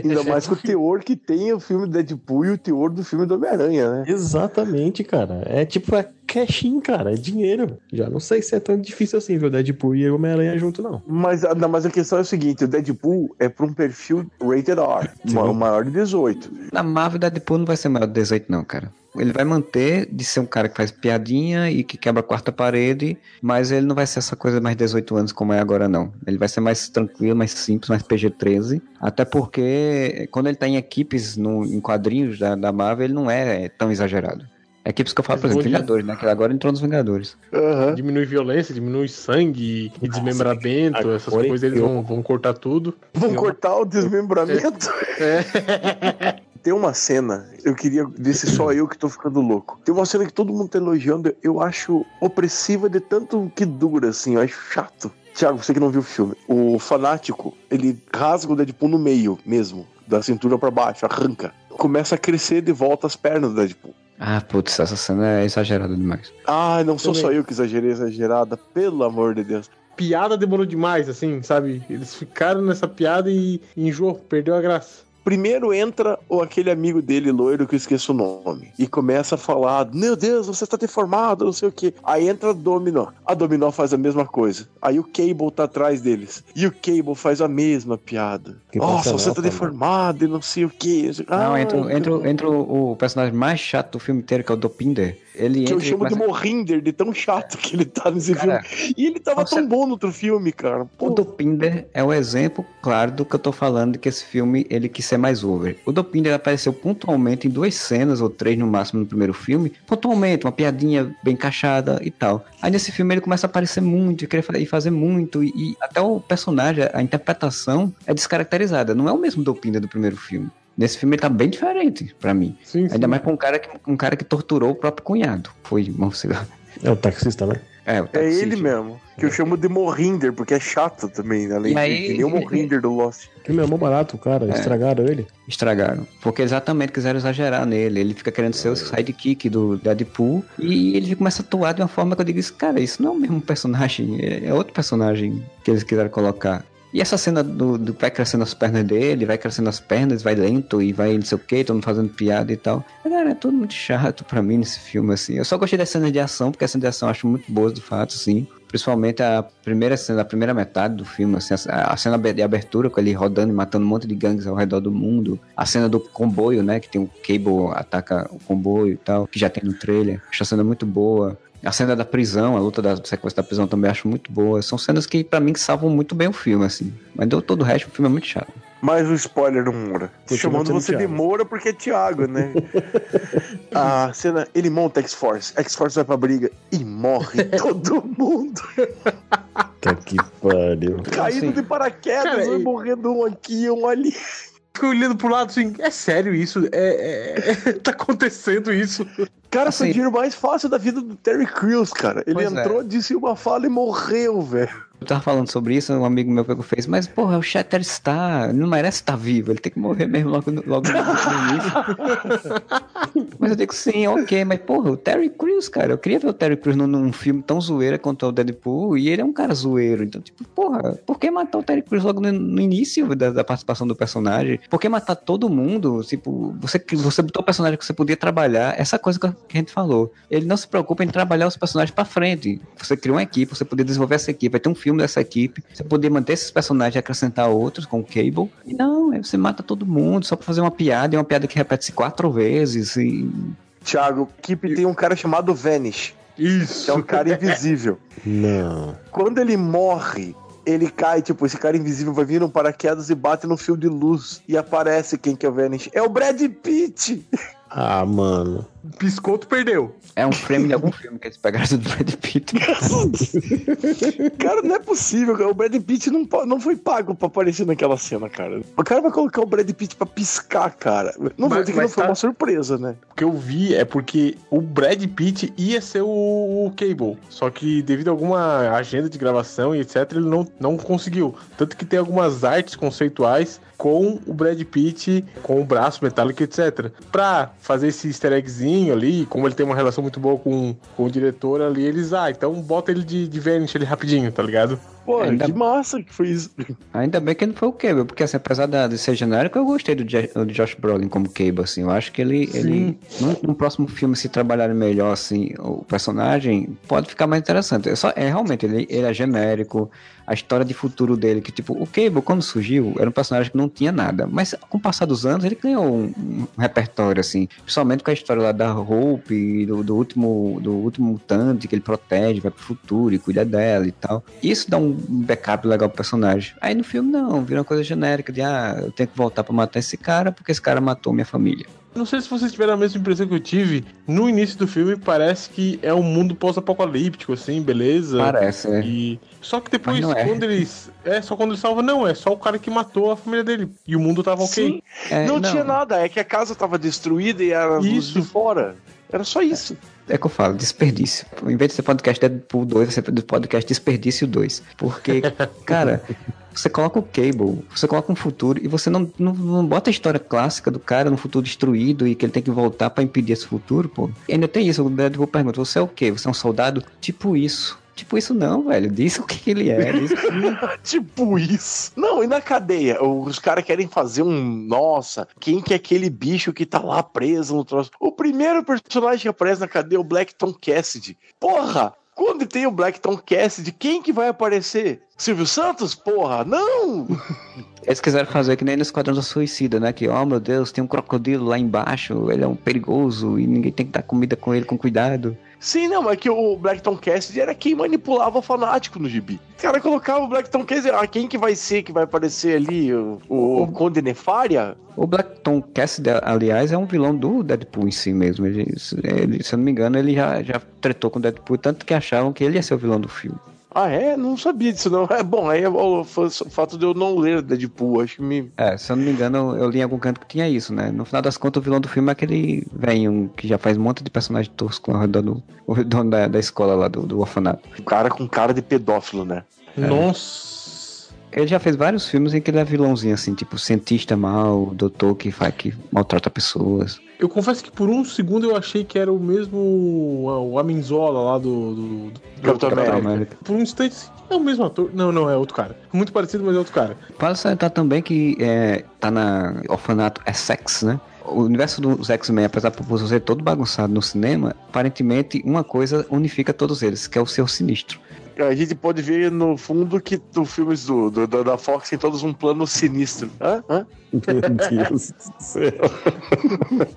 Ainda mais com o teor que tem o filme Deadpool e o teor do filme do Homem-Aranha, né? Exatamente, cara. É tipo, é cash-in, cara. É dinheiro. Já não sei se é tão difícil assim ver o Deadpool e o Homem-Aranha junto, não. Mas, não, mas a questão é o seguinte: o Deadpool é pra um perfil rated R, ma- maior de 18. Na Marvel, Deadpool não vai ser maior de 18, não, cara. Ele vai manter de ser um cara que faz piadinha e que quebra a quarta parede, mas ele não vai ser essa coisa mais 18 anos como é agora, não. Ele vai ser mais tranquilo, mais simples, mais PG-13. Até porque quando ele tá em equipes, no, em quadrinhos da, da Marvel, ele não é tão exagerado. Equipes que eu falo, por exemplo, Vingadores, né? Que agora entrou nos Vingadores. Aham. Diminui violência, diminui sangue e desmembramento, essas coisas eles vão, vão cortar tudo. Vão cortar o desmembramento. É. [laughs] [laughs] Tem uma cena, eu queria ver se só eu que tô ficando louco. Tem uma cena que todo mundo tá elogiando, eu acho opressiva de tanto que dura, assim, eu acho chato. Tiago, você que não viu o filme, o fanático, ele rasga o Deadpool no meio mesmo, da cintura pra baixo, arranca. Começa a crescer de volta as pernas do Deadpool. Ah, putz, essa cena é exagerada demais. Ah, não sou Também. só eu que exagerei exagerada, pelo amor de Deus. Piada demorou demais, assim, sabe? Eles ficaram nessa piada e enjoou, perdeu a graça. Primeiro entra o aquele amigo dele, loiro, que eu esqueço o nome. E começa a falar: Meu Deus, você está deformado, não sei o que. Aí entra a Dominó. A Dominó faz a mesma coisa. Aí o Cable tá atrás deles. E o Cable faz a mesma piada. Que Nossa, você tá tá deformado e não sei o que. Não, entra, entra, entra o, o personagem mais chato do filme inteiro, que é o Dopinder. Ele Que eu entra e chamo de começa- Morrinder, de tão chato que ele tá nesse Cara, filme. E ele tava você- tão bom no outro filme, cara. O Pô, Dopinder é o exemplo claro do que eu tô falando, de que esse filme ele quis ser mais over. O Dopinder apareceu pontualmente em duas cenas, ou três no máximo no primeiro filme, pontualmente, uma piadinha bem encaixada e tal. Aí nesse filme ele começa a aparecer muito, e querer fa- fazer muito, e, e até o personagem, a interpretação é descaracterizada. Não é o mesmo Dopinder do primeiro filme. Nesse filme ele tá bem diferente, pra mim. Sim, sim. Ainda mais pra um cara que, um cara que torturou o próprio cunhado. Foi, vamos sei lá. É o taxista, né? É, o é ele mesmo. Que eu chamo de Morrinder, porque é chato também, além E de aí- que nem o Morrinder do Lost. O filme é mó barato, cara. Estragaram ele. Estragaram. Porque exatamente quiseram exagerar nele. Ele fica querendo ser o sidekick do Deadpool. E ele começa a atuar de uma forma que eu digo: isso, cara, isso não é o mesmo personagem. É é outro personagem que eles quiseram colocar. E essa cena do, do vai crescendo as pernas dele, vai crescendo as pernas, vai lento e vai não sei o que, todo mundo fazendo piada e tal. Cara, é tudo muito chato pra mim nesse filme, assim. Eu só gostei das cenas de ação, porque as cenas de ação eu acho muito boas, de fato, assim. Principalmente a primeira cena, a primeira metade do filme, assim, a, a cena de abertura com ele rodando e matando um monte de gangues ao redor do mundo. A cena do comboio, né? Que tem o Cable ataca o comboio e tal, que já tem no trailer. Acho a cena muito boa. A cena da prisão, a luta da sequência da prisão também acho muito boa. São cenas que, pra mim, que salvam muito bem o filme, assim. Mas deu todo o resto, o filme é muito chato. Mais um spoiler do Moura. Continua Chamando você de Thiago. Moura porque é Thiago, né? [laughs] a cena, ele monta X-Force. X-Force vai pra briga e morre [laughs] todo mundo. Que pariu. Caindo Assim, de paraquedas, cara, e- morrendo um aqui, um ali. Fico olhando pro lado assim, é sério isso? É, é- [laughs] tá acontecendo isso? Cara, Assim- foi o dinheiro mais fácil da vida do Terry Crews, cara. Ele é. entrou, disse uma fala e morreu, velho. Eu tava falando sobre isso, um amigo meu pegou fez, mas porra, o Shatter está, não merece estar vivo, ele tem que morrer mesmo logo no, logo no início. [laughs] mas eu digo sim, ok, mas porra, o Terry Crews, cara, eu queria ver o Terry Crews num, num filme tão zoeira quanto o Deadpool, e ele é um cara zoeiro, então tipo, porra, por que matar o Terry Crews logo no, no início da, da participação do personagem? Por que matar todo mundo? Tipo, você, você botou o personagem que você podia trabalhar, essa coisa que a gente falou, ele não se preocupa em trabalhar os personagens pra frente, você criou uma equipe, você podia desenvolver essa equipe, vai ter um filme dessa equipe, você poder manter esses personagens e acrescentar outros com o Cable. E não, você mata todo mundo só pra fazer uma piada, e uma piada que repete-se quatro vezes. E... Thiago, a equipe tem um cara chamado Vanish, Isso. é um cara invisível. [laughs] Não. Quando ele morre, ele cai, tipo, esse cara invisível vai vir num paraquedas e bate no fio de luz. E aparece quem que é o Vanish. É o Brad Pitt! Ah, mano. Piscou, tu perdeu. É um frame de algum filme que eles pegaram do Brad Pitt. [laughs] Cara, não é possível, cara. O Brad Pitt não, não foi pago pra aparecer naquela cena, cara. O cara vai colocar o Brad Pitt pra piscar, cara. Não vou Mas- dizer que não foi tá- uma surpresa, né? O que eu vi é porque o Brad Pitt ia ser o, o Cable. Só que devido a alguma agenda de gravação e etc, ele não, não conseguiu. Tanto que tem algumas artes conceituais com o Brad Pitt, com o braço metálico, etc. Pra fazer esse easter eggzinho ali, como ele tem uma relação muito boa com, com o diretor ali, eles, ah, então bota ele de, de Vanish ali rapidinho, tá ligado? Pô, Ainda- que massa que foi isso. Ainda bem que não foi o Cable, porque assim, apesar de ser genérico, eu gostei do, Je- do Josh Brolin como Cable, assim. Eu acho que ele, ele no, no próximo filme, se trabalharem melhor, assim, o personagem, pode ficar mais interessante. É, só, é realmente, ele, ele é genérico, a história de futuro dele, que tipo, o Cable, quando surgiu, era um personagem que não tinha nada. Mas com o passar dos anos, ele ganhou um, um repertório, assim, principalmente com a história lá da Hope, do, do último do último mutante que ele protege, vai pro futuro e cuida dela e tal. Isso dá um backup legal pro personagem. Aí no filme não, vira uma coisa genérica de ah, eu tenho que voltar pra matar esse cara porque esse cara matou minha família. Não sei se vocês tiveram a mesma impressão que eu tive. No início do filme, parece que é um mundo pós-apocalíptico, assim, beleza? Parece, né? E... Só que depois, não é. quando eles. É, só quando ele salva, não, é só o cara que matou a família dele. E o mundo tava ok. Sim, É, não, tinha nada, é que a casa tava destruída e era luz Isso. de fora. Era só isso. É que eu falo, desperdício. Em vez de ser podcast Deadpool 2, vai ser podcast Desperdício 2. Porque, [laughs] cara, você coloca o Cable, você coloca um futuro e você não, não, não bota a história clássica do cara no futuro destruído e que ele tem que voltar pra impedir esse futuro, pô. E ainda tem isso, o Deadpool pergunta, você é o quê? Você é um soldado? Tipo isso. Tipo isso não, velho. Diz o que que ele é. Diz [laughs] tipo isso. Não, e na cadeia? Os caras querem fazer um. Nossa, quem que é aquele bicho que tá lá preso no troço? O primeiro personagem que aparece na cadeia é o Blackton Cassidy. Porra! Quando tem o Blackton Cassidy, quem que vai aparecer? Silvio Santos? Porra, não! [laughs] Eles quiseram fazer que nem no Esquadrão do Suicida, né? Que, oh meu Deus, tem um crocodilo lá embaixo, ele é um perigoso e ninguém tem que dar comida com ele com cuidado. Sim, não, mas que o Blackton Cassidy era quem manipulava o fanático no gibi. O cara colocava o Blackton Cassidy, ah, quem que vai ser que vai aparecer ali? O, o Conde Nefária? O Blackton Cassidy, aliás, é um vilão do Deadpool em si mesmo. Ele, ele, se eu não me engano, ele já, já tretou com o Deadpool, tanto que achavam que ele ia ser o vilão do filme. Ah, é? Não sabia disso, não. É bom, aí é o, o fato de eu não ler Deadpool, acho que me. É, se eu não me engano, eu li em algum canto que tinha isso, né? No final das contas, o vilão do filme é aquele velho que já faz um monte de personagem tosco ao redor do, ao redor da, da escola lá do, do orfanato. O cara com cara de pedófilo, né? Nossa. Ele já fez vários filmes em que ele é vilãozinho, assim, tipo cientista mal, doutor que faz que maltrata pessoas. Eu confesso que por um segundo eu achei que era o mesmo. O Amenzola lá do. do, do Capitão do- América. Por um instante, é o mesmo ator. Não, não, é outro cara. Muito parecido, mas é outro cara. Vale salientar também que é, tá na orfanato Essex, né? O universo dos X-Men, apesar de por ser todo bagunçado no cinema, aparentemente uma coisa unifica todos eles, que é o seu sinistro. A gente pode ver no fundo que os filmes do, do- da- da Fox tem todos um plano sinistro. Hã? Hã? Meu Deus do céu. [laughs]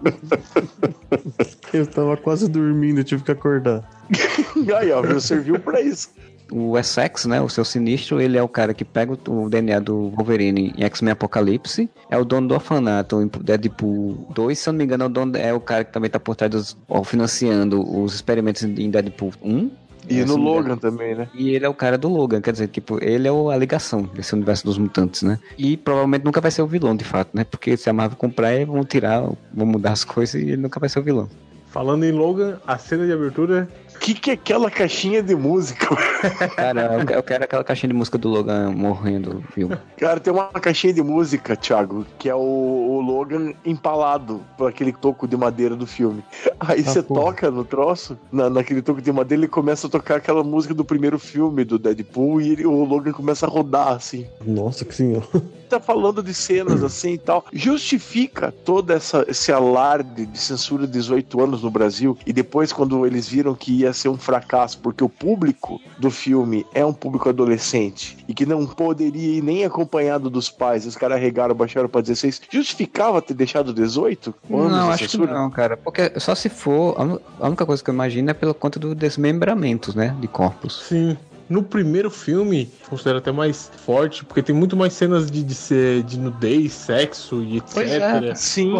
Eu tava quase dormindo, eu tive que acordar. [laughs] Aí, ó, viu? serviu pra isso. O Essex, né, o seu sinistro, ele é o cara que pega o o DNA do Wolverine em X-Men Apocalipse, é o dono do orfanato em Deadpool 2, se eu não me engano, é o, dono, é o cara que também tá por trás dos, ó, financiando os experimentos em Deadpool 1. E no engano. Logan também, né? E ele é o cara do Logan, quer dizer, tipo, ele é a ligação desse universo dos mutantes, né? E provavelmente nunca vai ser o vilão, de fato, né? Porque se a Marvel comprar, eles vão tirar, vão mudar as coisas e ele nunca vai ser o vilão. Falando em Logan, a cena de abertura. O que, que é aquela caixinha de música? [laughs] Cara, eu, eu quero aquela caixinha de música do Logan morrendo, viu? Cara, tem uma caixinha de música, Thiago, que é o, o Logan empalado por aquele toco de madeira do filme. Aí Ah, você porra. toca no troço, na, naquele toco de madeira, ele começa a tocar aquela música do primeiro filme do Deadpool e ele- o Logan começa a rodar assim. Nossa, que senhor. Tá falando de cenas assim e tal. Justifica todo essa, esse alarde de censura de 18 anos no Brasil. E depois, quando eles viram que ia ser um fracasso, porque o público do filme é um público adolescente e que não poderia ir nem acompanhado dos pais, os caras regaram, baixaram pra 16. Justificava ter deixado 18? anos Não, acho que não, cara. Porque só se for. a única coisa que eu imagino é pela conta do desmembramentos, né? De corpos. Sim. No primeiro filme, considero até mais forte, porque tem muito mais cenas de, de, ser, de nudez, sexo e etc. Pois é. Sim.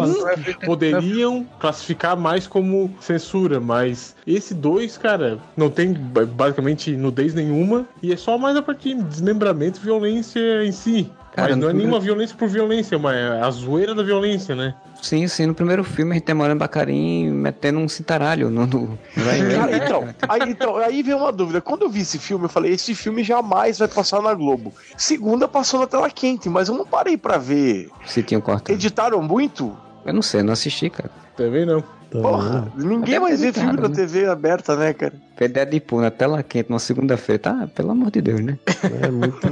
que poderiam classificar mais como censura, mas esse dois, cara, não tem ba- basicamente nudez nenhuma e é só mais a partir de desmembramento e violência em si. Cara, mas não é nenhuma violência por violência, mas é a zoeira da violência, né? Sim, sim. No primeiro filme a gente tem Morando Bacarim metendo um cintaralho no. no... Vai, Cara, [laughs] então, aí, então, aí vem uma dúvida. Quando eu vi esse filme, eu falei: esse filme jamais vai passar na Globo. Segunda passou na tela quente, mas eu não parei pra ver. Se cortado. Editaram muito? Eu não sei, não assisti, cara. Também não. Porra, ninguém mais vê filme na né? TV aberta, né, cara? Ver Deadpool na tela quente numa segunda-feira, tá? Pelo amor de Deus, né? É muito.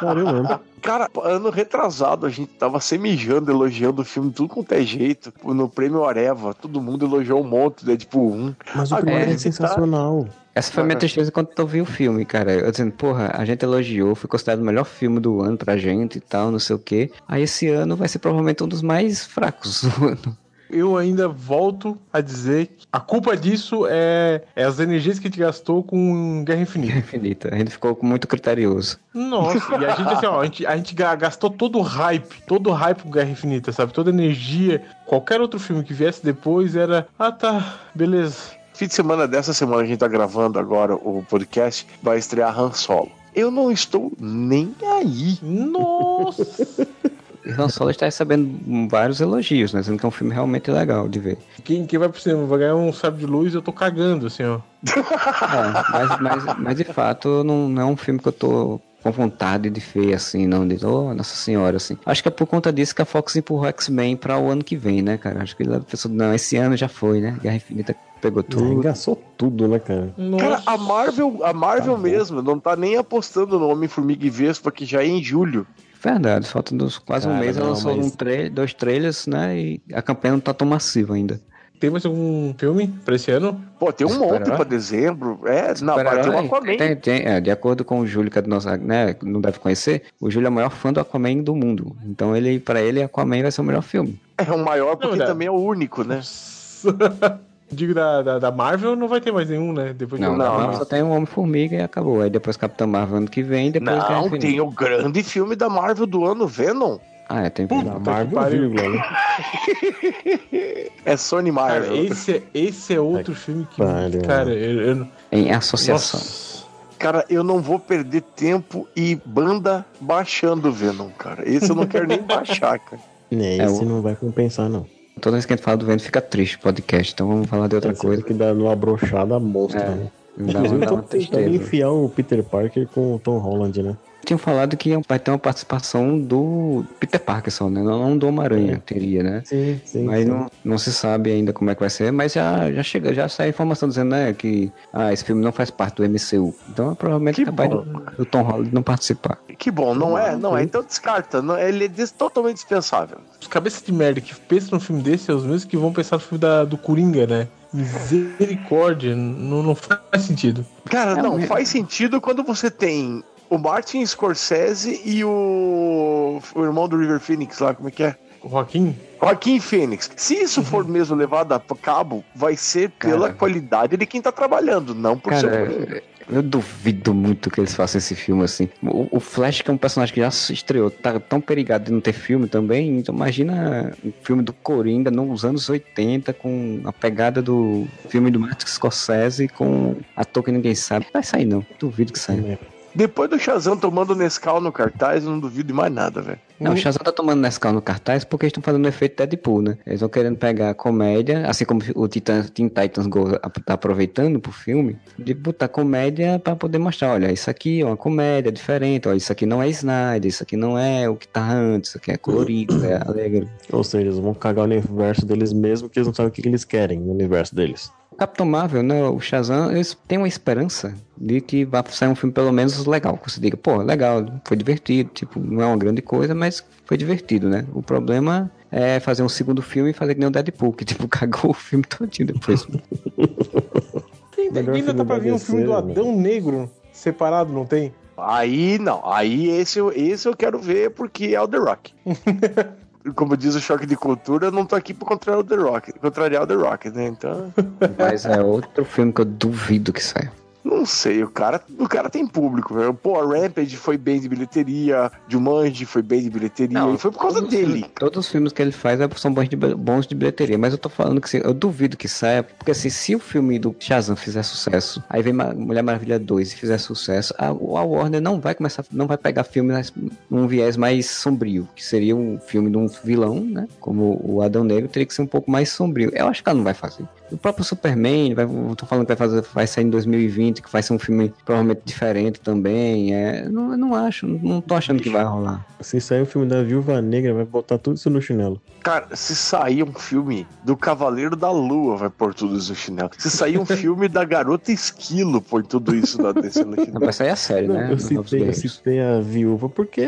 Pariu mesmo. Cara, ano retrasado a gente tava semijando, elogiando o filme, tudo quanto é jeito. No prêmio Areva, todo mundo elogiou um monte, né? Tipo, um. Mas o Agora primeiro é tá- sensacional. Essa foi a minha tristeza quando eu vi o filme, cara. Eu dizendo, porra, a gente elogiou, foi considerado o melhor filme do ano pra gente e tal, não sei o quê. Aí esse ano vai ser provavelmente um dos mais fracos do [laughs] ano. Eu ainda volto a dizer que a culpa disso é, é as energias que a gente gastou com Guerra Infinita. Infinita. A gente ficou muito criterioso. Nossa, e a gente assim, ó, a gente, a gente ga- gastou todo o hype, todo o hype com Guerra Infinita, sabe? Toda a energia. Qualquer outro filme que viesse depois era, ah tá, beleza. Fim de semana dessa semana a gente tá gravando agora o podcast, vai estrear Han Solo. Eu não estou nem aí. Nossa! [laughs] Han Solo está recebendo vários elogios, né? Dizendo que é um filme realmente legal de ver. Quem, quem vai pro cinema vai ganhar um sabre de luz, eu tô cagando, assim, ó. [laughs] É, mas, mas, mas de fato não, não é um filme que eu tô com vontade de ver, assim, não. De, oh, nossa senhora, assim. Acho que é por conta disso que a Fox empurrou X-Men pra o ano que vem, né, cara? Acho que ele pensou, não, esse ano já foi, né? Guerra Infinita pegou Tudo. tudo. Engaçou tudo, né, cara? Cara, a Marvel, a Marvel mesmo não tá nem apostando no Homem-Formiga e Vespa, que já é em julho. Verdade, falta dos, quase um Cara, mês, ela lançou mas- um tra dois trailers, né? E a campanha não tá tão massiva ainda. Tem mais algum filme pra esse ano? Pô, tem um monte Super-herói? pra dezembro. É, não, vai ter um Super-herói, Aquaman. tem- tem- é, de acordo com o Júlio, que é do nosso, né, não deve conhecer, o Júlio é o maior fã do Aquaman do mundo. Então ele, pra ele, Aquaman vai ser o melhor filme. É o maior porque Não, também é o único, né? [laughs] Digo da, da, da Marvel, não vai ter mais nenhum, né? Depois Não, de não, não. só tem o Homem-Formiga e acabou. Aí depois Capitão Marvel ano que vem, depois Não, Infinita. tem o grande filme da Marvel do ano, Venom. Ah, é, tem Da Marvel, vírgula, né? É Sony Cara, Marvel. esse, é- esse é outro filme que. pariu. Cara, eu. eu em associação. nossa. Cara, eu não vou perder tempo e banda baixando Venom, cara. Esse eu não quero nem [laughs] baixar, cara. É, É, esse o- não vai compensar, não. Toda vez que a gente fala do vento, fica triste o podcast. Então vamos falar de outra coisa. que dá numa brochada monstra, É, né? Dá Inclusive, dá uma tristeza. enfiar o Peter Parker com o Tom Holland, né? Tinham falado que vai ter uma participação do Peter Parker só, né? Não do Homem-Aranha, teria, né? Sim, sim. Mas não, não se sabe ainda como é que vai ser, mas já, já chega, já sai a informação dizendo, né, que ah, esse filme não faz parte do MCU. Então é provavelmente Que capaz do, do Tom Holland não participar. Que bom, não é? Não é, então descarta. Não, ele é totalmente dispensável. Os cabeças de merda que pensam no filme desse é os mesmos que vão pensar no filme da, do Coringa, né? Misericórdia, não, não faz sentido. Cara, É, não, faz sentido quando você tem o Martin Scorsese e o, o irmão do River Phoenix lá, como é que é? O Joaquim? Joaquim Phoenix. Se isso for mesmo levado a cabo, vai ser pela Cara. qualidade de quem tá trabalhando, não por ser Cara, Coringa. eu duvido muito que eles façam esse filme assim. O, o Flash, que é um personagem que já se estreou, tá tão perigado de não ter filme também. Então imagina um filme do Coringa nos anos 80, com a pegada do filme do Martin Scorsese, com ator que ninguém sabe. Vai sair não, duvido que saia. Depois do Shazam tomando Nescau no cartaz, eu não duvido de mais nada, velho. Não, o Shazam tá tomando Nescau no cartaz porque eles estão fazendo o efeito Deadpool, né? Eles estão querendo pegar a comédia, assim como o Titan, Teen Titans Go tá aproveitando pro filme, de botar comédia pra poder mostrar, olha, isso aqui é uma comédia diferente, olha, isso aqui não é Snyder, isso aqui não é o que tá antes, isso aqui é colorido, é alegre. Ou seja, eles vão cagar o universo deles mesmo, que eles não sabem o que que eles querem no universo deles. O Capitão Marvel, né, o Shazam, eles têm uma esperança de que vai sair um filme pelo menos legal, que você diga, pô, legal, foi divertido, tipo, não é uma grande coisa, mas foi divertido, né? O problema é fazer um segundo filme e fazer que nem o Deadpool, que tipo, [laughs] cagou o filme todinho depois. [laughs] Ainda, Melhor ainda tá pra vir um filme do né, Adão Negro separado, não tem? Aí não, aí esse, esse eu quero ver porque é o The Rock. [laughs] Como diz o choque de cultura, eu não tô aqui pra contrariar o The Rock, contrariar o The Rock, né? Então, Mas é outro filme que eu duvido que saia. Não sei, o cara, o cara tem público, velho. Pô, a Rampage foi bem de bilheteria, Jumanji foi bem de bilheteria, Não, e foi por causa dele. todos os filmes que ele faz é- são bons de, bons de bilheteria, mas eu tô falando que assim, eu duvido que saia, porque assim, se o filme do Shazam fizer sucesso, aí vem Mulher Maravilha 2 e fizer sucesso, a, a Warner não vai começar, não vai pegar filme num viés mais sombrio, que seria um filme de um vilão, né? Como o Adão Negro, teria que ser um pouco mais sombrio. Eu acho que ela não vai fazer. O próprio Superman, vai, eu tô falando que vai, fazer, vai sair em 2020, que vai ser um filme provavelmente diferente também. É, não, eu não acho, não tô achando que vai rolar. Se sair o filme da Viúva Negra, vai botar tudo isso no chinelo. Cara, se sair um filme do Cavaleiro da Lua, vai pôr tudo isso no chinelo. Se sair um filme da Garota Esquilo, põe tudo isso na desse no chinelo. vai sair a série, Não, né? eu, citei, eu citei a viúva porque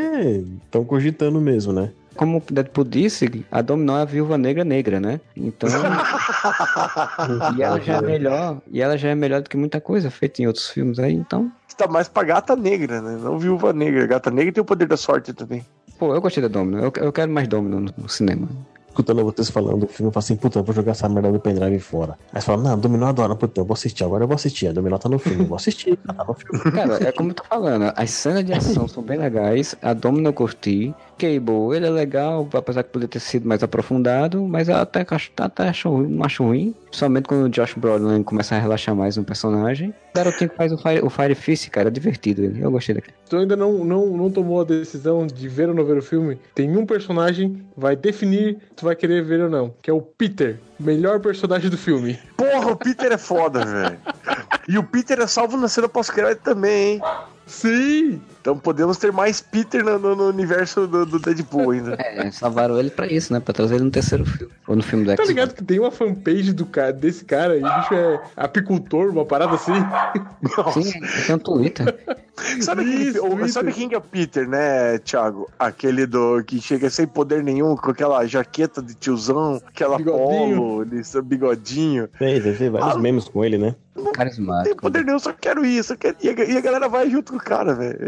estão cogitando mesmo, né? Como o Deadpool disse, a Dominó é a viúva negra negra, né? Então. [laughs] e ela já é melhor. E ela já é melhor do que muita coisa feita em outros filmes aí, então. Tá mais pra gata negra, né? Não viúva negra. Gata negra tem o poder da sorte também. Pô, eu gostei da Domino. Eu, eu quero mais Domino no, no cinema. Escutando vocês falando do filme, eu falo assim, puta, eu vou jogar essa merda do pendrive fora. Aí você fala, não, Dominó adora, puta, eu vou assistir, agora eu vou assistir. A Dominó tá no filme, eu vou assistir, cara, tá no filme. Cara, é como eu tô falando, as cenas de ação são bem legais, a Domino eu curti, Cable, ele é legal, apesar que poderia ter sido mais aprofundado, mas eu até, acho- até acho, ruim, não acho ruim, somente quando o Josh Brolin começa a relaxar mais no personagem. O garotinho que faz o Fire, o Fire Fist, cara, é divertido ele, eu gostei daquele. Tu ainda não, não, não tomou a decisão de ver ou não ver o filme? Tem um personagem vai definir se tu vai querer ver ou não, que é o Peter, melhor personagem do filme. Porra, o Peter é foda, velho. E o Peter é salvo na cena pós-crédito também, hein? Sim! Então podemos ter mais Peter no, no- no universo do, do Deadpool ainda. É, salvaram ele pra isso, né, pra trazer ele no terceiro filme, ou no filme do Tá ligado que tem uma fanpage do cara, desse cara e o bicho é apicultor, uma parada assim? Sim, tem um Twitter. [laughs] Sabe, Isso, isso. sabe quem que é o Peter, né, Thiago? Aquele do que chega sem poder nenhum, com aquela jaqueta de tiozão, aquela Bigodinho. polo, esse bigodinho. Tem, tem vários Ah, memes com ele, né? Não tem Carismático. poder nenhum, só quero isso. só quero- E a, e a galera vai junto com o cara, velho.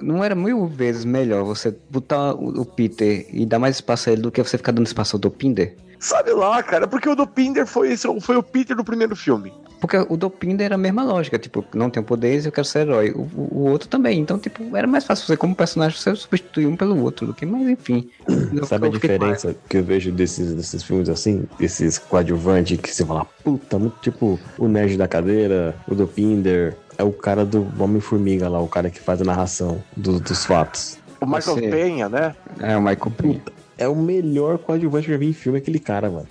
Não era mil vezes melhor você botar o, Peter e dar mais espaço a ele do que você ficar dando espaço ao Dopinder? Sabe lá, cara, porque o do Pinder foi, foi o Peter do primeiro filme. Porque o Dopinder era a mesma lógica, tipo, não tenho poderes, eu quero ser herói. O, o- o outro também, então, tipo, era mais fácil você, como personagem, você substituir um pelo outro do que, mas enfim. [coughs] Sabe a diferença que eu vejo desses, desses filmes assim? Esses coadjuvantes que você fala, puta, muito tipo o Nerd da Cadeira, o do Pinder, é o cara do Homem-Formiga lá, o cara que faz a narração do- dos fatos. O Michael Você- Penha, né? É, o Michael Penha. É o melhor coadjuvante que eu já vi em filme, aquele cara, mano.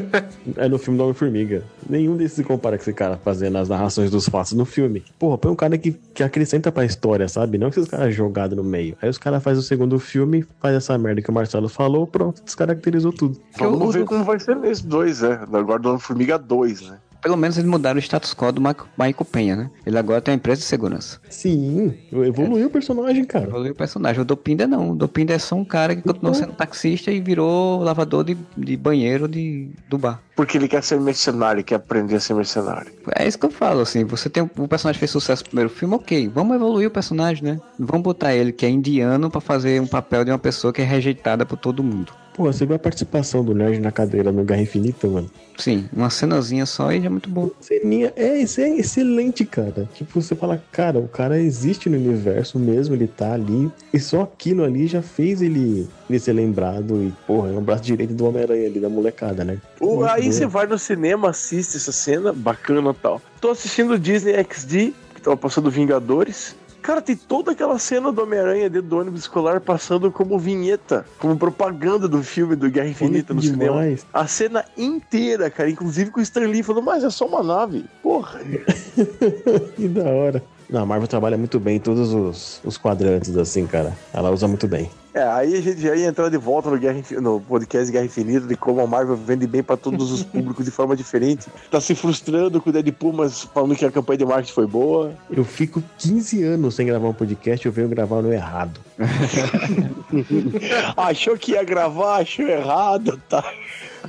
[laughs] é no filme do Homem-Formiga. Nenhum desses se compara com esse cara fazendo as narrações dos fatos no filme. Porra, põe um cara que, que acrescenta pra história, sabe? Não esses caras jogados no meio. Aí os caras fazem o segundo filme, faz essa merda que o Marcelo falou, pronto, descaracterizou tudo. Vamos ver como vai ser nesse dois, né? Agora do Homem-Formiga 2, né? Pelo menos eles mudaram o status quo do Michael, Penha, né? Ele agora tem uma empresa de segurança. Sim, evoluiu o personagem, cara. Evoluiu o personagem. O Dopinder não. O Dopinder é só um cara que continuou sendo taxista e virou lavador de, de banheiro de, do bar. Porque ele quer ser mercenário, quer aprender a ser mercenário. É isso que eu falo, assim, você tem o personagem fez sucesso no primeiro filme, ok, vamos evoluir o personagem, né? Vamos botar ele que é indiano pra fazer um papel de uma pessoa que é rejeitada por todo mundo. Pô, você viu a participação do Nerd na cadeira no Guerra Infinita, mano? Sim, uma cenazinha só e já é muito bom. Ceninha, é, isso é excelente, cara. Tipo, você fala, cara, o cara existe no universo mesmo, ele tá ali. E só aquilo ali já fez ele, ele ser lembrado. E, porra, é um braço direito do Homem-Aranha ali, da molecada, né? Muito aí bom. você vai no cinema, assiste essa cena, bacana e tal. Tô assistindo o Disney XD, que tava passando Vingadores. Cara, tem toda aquela cena do Homem-Aranha dentro do ônibus escolar passando como vinheta, como propaganda do filme do Guerra Infinita no que cinema. demais. A cena inteira, cara, inclusive com o Stan Lee falando, mas é só uma nave. Porra. [laughs] Que da hora. Não, a Marvel trabalha muito bem em todos os, os quadrantes, assim, cara. Ela usa muito bem. É, aí a gente já ia entrar de volta no, Guerra, no podcast Guerra Infinita, de como a Marvel vende bem pra todos os [laughs] públicos de forma diferente. Tá se frustrando com o Deadpool, mas falando que a campanha de marketing foi boa. Eu fico 15 anos sem gravar um podcast, eu venho gravar no errado. [laughs] Achou que ia gravar, achou errado, tá?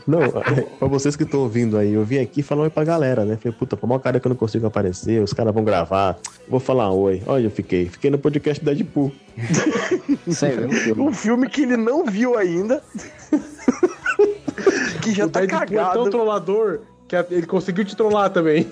Não, é, [laughs] pra vocês que estão ouvindo aí, eu vim aqui falar oi pra galera, né? Falei, puta, por uma cara que eu não consigo aparecer, os caras vão gravar. Vou falar oi. Olha, eu fiquei. Fiquei no podcast Deadpool. [laughs] Sério, Um filme que ele não viu ainda. [laughs] que já o tá Deadpool é tão cagado. trollador que ele conseguiu te trollar também.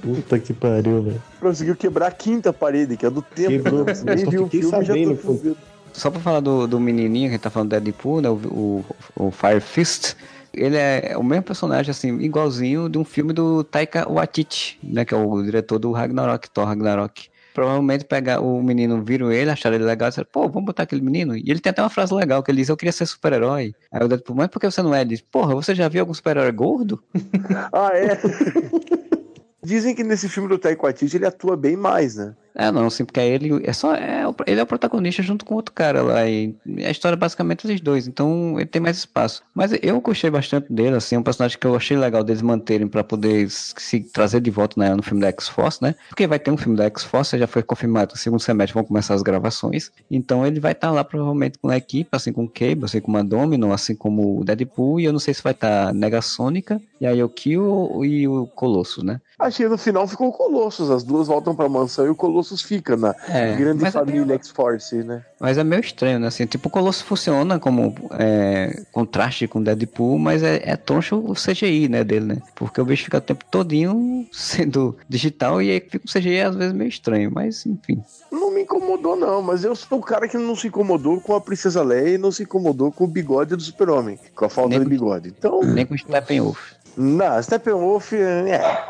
Puta que pariu, velho. Conseguiu quebrar a quinta parede, que é do tempo. Quebrou. né? Eu só fiquei sabendo, tô pô. fudendo. Só pra falar do, do menininho que a gente tá falando do Deadpool, né, o, o, o Fire Fist, ele é o mesmo personagem, assim, igualzinho de um filme do Taika Waititi, né, que é o diretor do Ragnarok, Thor Ragnarok. Provavelmente pegar o menino, viram ele, acharam ele legal, disseram, pô, vamos botar aquele menino. E ele tem até uma frase legal, que ele diz, eu queria ser super-herói. Aí o Deadpool, mas por que você não é? Ele diz, porra, você já viu algum super-herói gordo? [laughs] Ah, é? [laughs] Dizem que nesse filme do Taika Waititi ele atua bem mais, né? É, não, sim, porque ele é só é, o- ele é o protagonista junto com outro cara lá e a história é basicamente dos dois, então ele tem mais espaço. Mas eu gostei bastante dele, assim, é um personagem que eu achei legal deles manterem pra poder se trazer de volta né, no filme da X-Force, né? Porque vai ter um filme da X-Force, já foi confirmado no segundo semestre vão começar as gravações, então ele vai estar lá provavelmente com a equipe, assim como o Cable, assim como a Domino, assim como o Deadpool, e eu não sei se vai estar a Negasônica e a Yokio e o Colosso, né? Achei que no final ficou o Colossus. As duas voltam pra mansão e o Colossus fica na É, grande é família X-Force, né? Mas é meio estranho, né? Assim, tipo, o Colosso funciona como é, contraste com o Deadpool, mas é, é troncho o CGI, né, dele, né? Porque o bicho fica o tempo todinho [laughs] sendo digital e aí fica o CGI às vezes meio estranho, mas enfim. Não me incomodou, não, mas eu sou o cara que não se incomodou com a Princesa Leia e não se incomodou com o bigode do Super-Homem, com a falta Nem de bigode. Então, Nem com o Steppenwolf. não, Steppenwolf, é.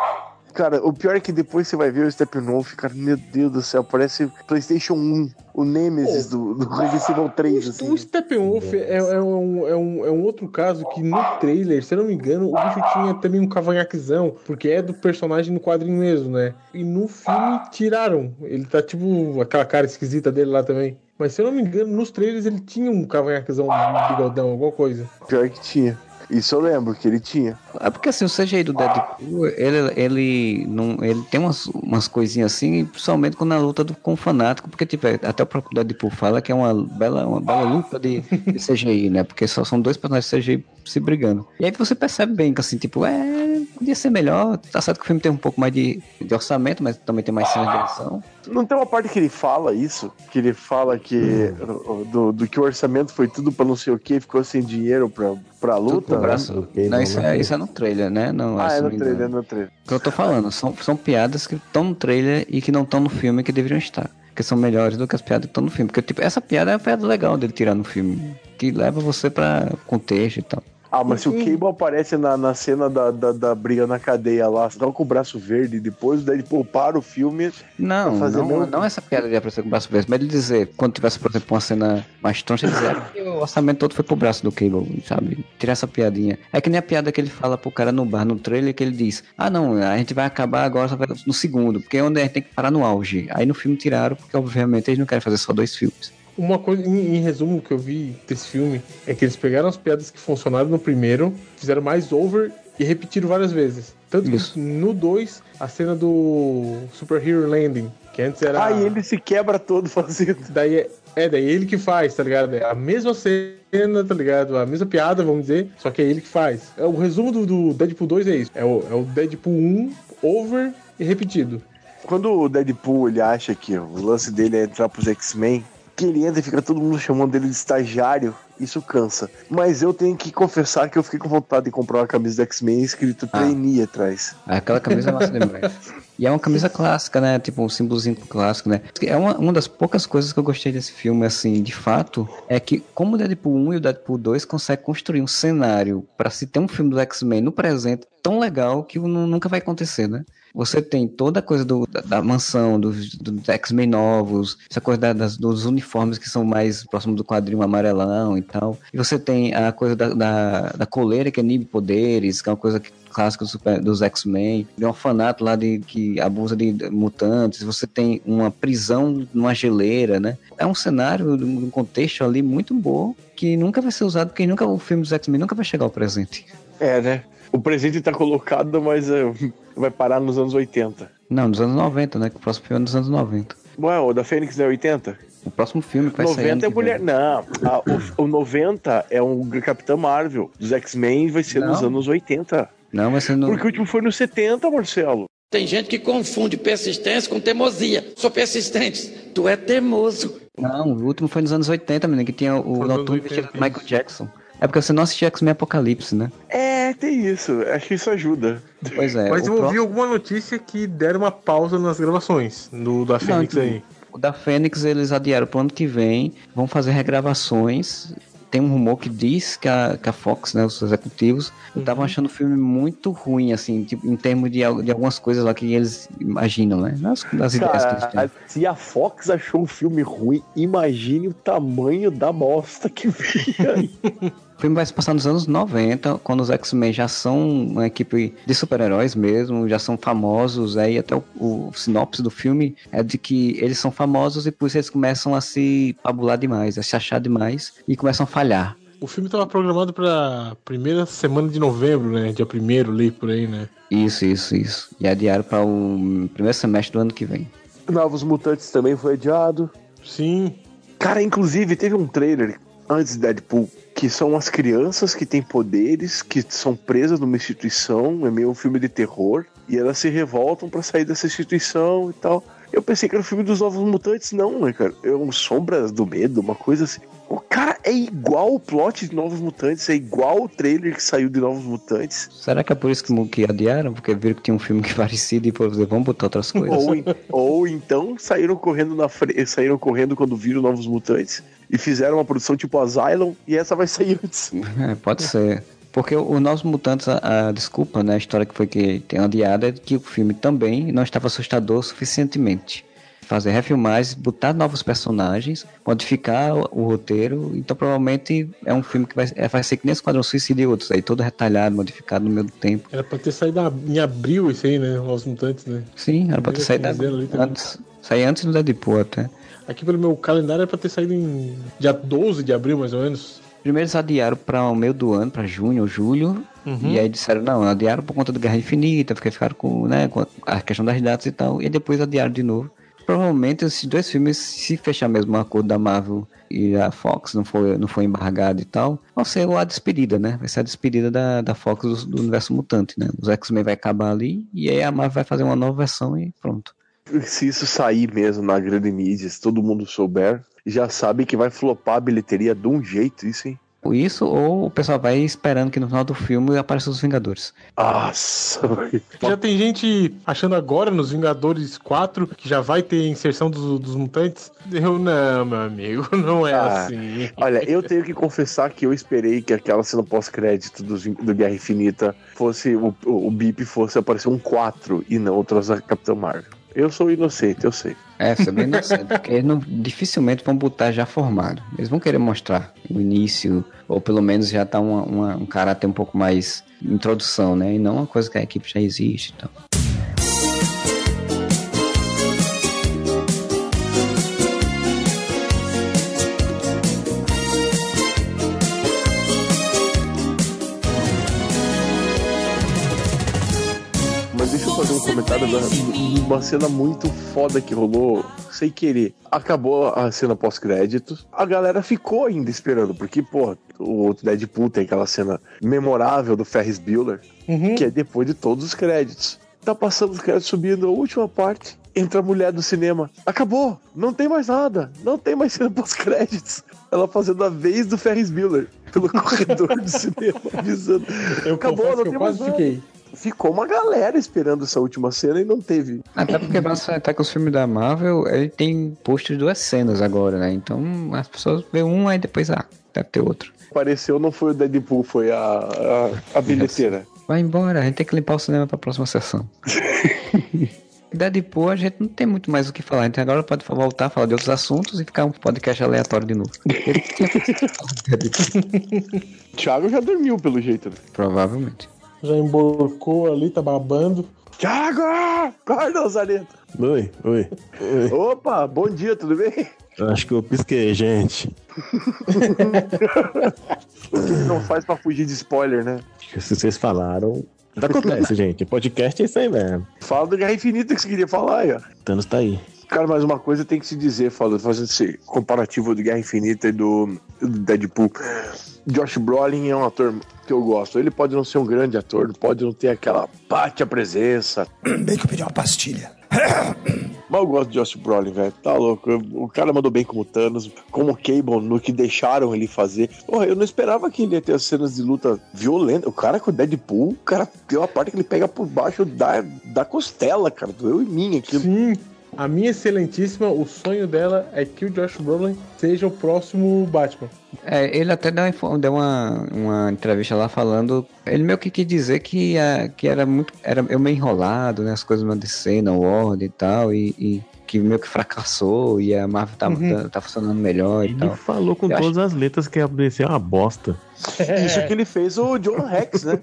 Cara, o pior é que depois você vai ver o Steppenwolf, cara, meu Deus do céu, parece PlayStation 1, o Nemesis do, do Resident Evil [laughs] 3, assim. O Steppenwolf é, é um, é, um, é um outro caso que no trailer, se eu não me engano, o bicho tinha também um cavanhaquezão, porque é do personagem no quadrinho mesmo, né? E no filme tiraram. Ele tá tipo aquela cara esquisita dele lá também. Mas se eu não me engano, nos trailers ele tinha um cavanhaquezão, um bigodão, alguma coisa. Pior que tinha. Isso eu lembro que ele tinha. É porque assim, o CGI do Deadpool, ele, ele, não, ele tem umas, umas coisinhas assim, principalmente quando na luta do, com o fanático, porque tipo, até o próprio Deadpool fala que é uma bela, uma bela luta de, de CGI, né? Porque só são dois personagens CGI se brigando. E aí você percebe bem que assim, tipo, é, podia ser melhor. Tá certo que o filme tem um pouco mais de, de orçamento, mas também tem mais cenas de ação. Não tem uma parte que ele fala isso? Que ele fala que do, do que o orçamento foi tudo pra não sei o que, ficou sem dinheiro pra, pra luta? né? Cable, Não, isso né? é, isso é no trailer, né? Não, Ah, é não no trailer, é no trailer. O que eu tô falando, são, são piadas que estão no trailer e que não estão no filme que deveriam estar. Que são melhores do que as piadas que estão no filme. Porque, tipo, essa piada é uma piada legal dele tirar no filme. Que leva você pra contexto e tal. Ah, mas se o. Cable aparece na, na cena da, da, da briga na cadeia lá, só com o braço verde, e depois daí ele para o filme. Não, não, não essa piada de aparecer com o braço verde, mas ele dizer, quando tivesse, por exemplo, uma cena mais troncha, ele dizer "Ah, que o orçamento todo foi pro braço do Cable, sabe? Tirar essa piadinha. É que nem a piada que ele fala pro cara no bar, no trailer, que ele diz, ah não, a gente vai acabar agora no segundo, porque é onde a gente tem que parar no auge. Aí no filme tiraram, porque obviamente eles não querem fazer só dois filmes. Uma coisa, em, em resumo, que eu vi desse filme é que eles pegaram as piadas que funcionaram no primeiro, fizeram mais over e repetiram várias vezes. Tanto Isso. que no 2, a cena do Super Hero Landing, que antes era. Ah, e ele se quebra todo fazendo. Daí é, é, daí é ele que faz, tá ligado? É a mesma cena, tá ligado? A mesma piada, vamos dizer, só que é ele que faz. É, o resumo do, do Deadpool 2 é isso: é o, é o Deadpool 1 over e repetido. Quando o Deadpool ele acha que o lance dele é entrar pros X-Men, que ele entra e fica todo mundo chamando ele de estagiário, isso cansa. Mas eu tenho que confessar que eu fiquei com vontade de comprar uma camisa do X-Men escrito Ah. trainee atrás. Aquela camisa é massa demais. E é uma camisa clássica, né? Tipo, um símbolozinho clássico, né? É uma, uma das poucas coisas que eu gostei desse filme, assim, de fato, é que como o Deadpool 1 e o Deadpool 2 conseguem construir um cenário pra se ter um filme do X-Men no presente tão legal que nu- nunca vai acontecer, né? Você tem toda a coisa do- da, da mansão, dos, X-Men novos, essa coisa da- das- dos uniformes que são mais próximos do quadrinho amarelão e tal. E você tem a coisa da, da, da coleira que é inibe poderes, que é uma coisa que clássica do super- dos X-Men, de um orfanato lá de, que abusa de mutantes, você tem uma prisão numa geleira, né? É um cenário, um contexto ali muito bom, que nunca vai ser usado, porque nunca o filme dos X-Men nunca vai chegar ao presente. É, né? O presente tá colocado, mas é, vai parar nos anos 80. Não, nos anos 90, né? Que o próximo filme é nos anos 90. Ué, o da Fênix é 80? O próximo filme que vai sair. 90 ano é mulher. vem. Não, a- o, o 90 é um Capitão Marvel. Dos X-Men vai ser nos Não. anos 80. Não, vai ser no. Porque o último foi nos 70, Marcelo. Tem gente que confunde persistência com teimosia. Sou persistente. Tu é teimoso. Não, o último foi nos anos 80, menino, que tinha o nos Noturno 80, vestido Michael Jackson. É porque você não assistiu X-Men Apocalipse, né? É, tem isso. Acho que isso ajuda. Pois é. Mas o eu ouvi próximo- alguma notícia que deram uma pausa nas gravações do, da Fênix Não, aí. O da Fênix eles adiaram pro ano que vem, vão fazer regravações. Tem um rumor que diz que a, que a Fox, né, os executivos, estavam achando o filme muito ruim, assim, tipo, em termos de, de algumas coisas lá que eles imaginam, né? Das, das ideias que eles têm. Se a Fox achou um filme ruim, imagine o tamanho da bosta que veio aí. [laughs] O filme vai se passar nos anos 90, quando os X-Men já são uma equipe de super-heróis mesmo, já são famosos. Aí até o, o sinopse do filme é de que eles são famosos e por isso eles começam a se pabular demais, a se achar demais e começam a falhar. O filme estava programado para primeira semana de novembro, né? Dia primeiro, ali por aí, né? Isso, isso, isso. E adiaram para o primeiro semestre do ano que vem. Novos Mutantes também foi adiado. Sim. Cara, inclusive teve um trailer antes de Deadpool que são as crianças que têm poderes, que são presas numa instituição, é meio um filme de terror, e elas se revoltam para sair dessa instituição e tal. Eu pensei que era o filme dos Novos Mutantes, não, né, cara? É um Sombras do Medo, uma coisa assim. O cara é igual o plot de Novos Mutantes, é igual o trailer que saiu de Novos Mutantes. Será que é por isso que, adiaram? Porque viram que tinha um filme [laughs] que parecido e dizer, vamos botar outras coisas. ou, ou então saíram correndo na frente, saíram correndo quando viram Novos Mutantes e fizeram uma produção tipo Asylum e essa vai sair antes. É, pode ser. Porque o Novos Mutantes, a, a, desculpa, né, a história que foi que tem adiada é que o filme também não estava assustador suficientemente. Fazer refilmagens, botar novos personagens, modificar o, o, roteiro, então provavelmente é um filme que vai, é, vai ser que nem Esquadrão Suicida e outros, aí todo retalhado, modificado no meio do tempo. Era pra ter saído em abril isso aí, né, Novos Mutantes, né? Sim, era pra ter saído antes, sair antes do Deadpool até. Aqui pelo meu calendário era pra ter saído em dia 12 de abril, mais ou menos. Primeiro eles adiaram para o meio do ano, para junho ou julho. Uhum. E aí disseram, não, adiaram por conta do Guerra Infinita, porque ficaram com, né, com a questão das datas e tal. E depois adiaram de novo. Provavelmente esses dois filmes, se fechar mesmo o acordo da Marvel e a Fox não foi, não foi embargado e tal, vão ser a despedida, né? Vai ser a despedida da, da Fox do, do universo mutante, né? Os X-Men vai acabar ali e aí a Marvel vai fazer uma nova versão e pronto. Se isso sair mesmo na grande mídia, se todo mundo souber, já sabe que vai flopar a bilheteria de um jeito, isso, hein? Isso, ou o pessoal vai esperando que no final do filme apareçam os Vingadores. Nossa, já tem gente achando agora nos Vingadores 4 que já vai ter inserção dos, dos mutantes. Eu não, meu amigo, [laughs] não é ah, assim. Olha, eu tenho que confessar que eu esperei que aquela cena pós-crédito do, do Guerra Infinita fosse o, o, o Bip fosse aparecer um 4 e não outros Capitão Marvel. Eu sou inocente, eu sei. É, você é bem inocente, porque eles não, dificilmente vão botar já formado. Eles vão querer mostrar o início, ou pelo menos já tá uma, uma, um caráter um pouco mais introdução, né? E não uma coisa que a equipe já existe então. Comentário de uma cena muito foda que rolou sem querer. Acabou a cena pós-créditos. A galera ficou ainda esperando, porque, pô, o outro Deadpool tem aquela cena memorável do Ferris Bueller, uhum. que é depois de todos os créditos. Tá passando os créditos subindo a última parte. Entra a mulher do cinema. Acabou! Não tem mais nada! Não tem mais cena pós-créditos. Ela fazendo a vez do Ferris Bueller pelo [laughs] corredor do cinema, avisando. Eu Acabou, não tem mais nada. Fiquei ficou uma galera esperando essa última cena e não teve. Até porque até que os filmes da Marvel, ele tem posto de duas cenas agora, né? Então as pessoas vê um aí depois, ah, deve ter outro. Apareceu, não foi o Deadpool, foi a, a, a bilheteira. Vai embora, a gente tem que limpar o cinema pra próxima sessão. [laughs] Deadpool, a gente não tem muito mais o que falar. Então agora pode voltar a falar de outros assuntos e ficar um podcast aleatório de novo. [laughs] Thiago já dormiu, pelo jeito. Né? Provavelmente já emborcou ali, tá babando. Thiago! Acorda, Zareta! Oi, oi, oi. Opa, bom dia, tudo bem? Acho que eu pisquei, gente. o que não faz pra fugir de spoiler, né? Se vocês falaram, acontece, gente. Podcast é isso aí mesmo. Fala do Guerra Infinita que você queria falar aí, ó. Thanos tá aí. Cara, mas uma coisa tem que se dizer, fazendo esse comparativo do Guerra Infinita e do, do Deadpool. Josh Brolin é um ator que eu gosto. Ele pode não ser um grande ator, pode não ter aquela pátia presença. [coughs] Bem que eu pedi uma pastilha. [coughs] Mas eu gosto de Josh Brolin, velho. Tá louco. O cara mandou bem como Thanos, como Cable, no que deixaram ele fazer. Porra, eu não esperava que ele ia ter as cenas de luta violenta. O cara com o Deadpool, o cara tem uma parte que ele pega por baixo da, da costela, cara. Doeu em mim aquilo. Sim. A minha excelentíssima, o sonho dela é que o Josh Brolin seja o próximo Batman. É, ele até deu, uma, deu uma, uma entrevista lá falando. Ele meio que quis dizer que, uh, que era muito. Era eu meio enrolado, né? As coisas na DC, na Word e tal. E, e, que meio que fracassou e a Marvel tá, uhum. tá, tá funcionando melhor ele e tal. Ele falou com eu todas acho... as letras que a DC é uma bosta. Isso que ele fez o Jonah Rex, né?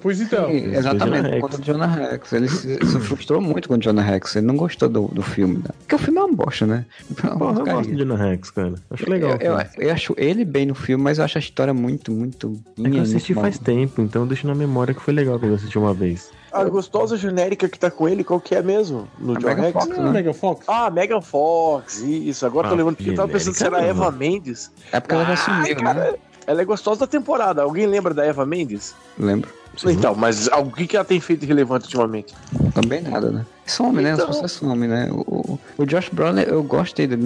Pois então. Sim, exatamente, conta do Jonah Rex. Ele se, se frustrou muito com o Jonah Rex. Ele não gostou do, do filme. Né? Porque o filme é uma bosta, né? É uma Porra, eu gosto de Jonah Rex, cara. Acho legal. Eu, eu, eu acho ele bem no filme, mas eu acho a história muito, muito. É que eu assisti faz mal. tempo, então deixa na memória que foi legal quando eu assisti uma vez. A gostosa genérica que tá com ele, qual que é mesmo? No A John Megan Rex? Fox, é né? Megan Fox? Ah, Megan Fox, isso. Agora tô Ah, lembrando, porque eu tava pensando se era Eva. Mendes. É porque ela já Ah, sumiu, né? Ela é gostosa da temporada. Alguém lembra da Eva Mendes? Lembro. Então, mas o que, que ela tem feito relevante ultimamente? Também nada, né? Some, né? Então- As pessoas somem, né? O, o- o Josh Brolin, eu gosto dele,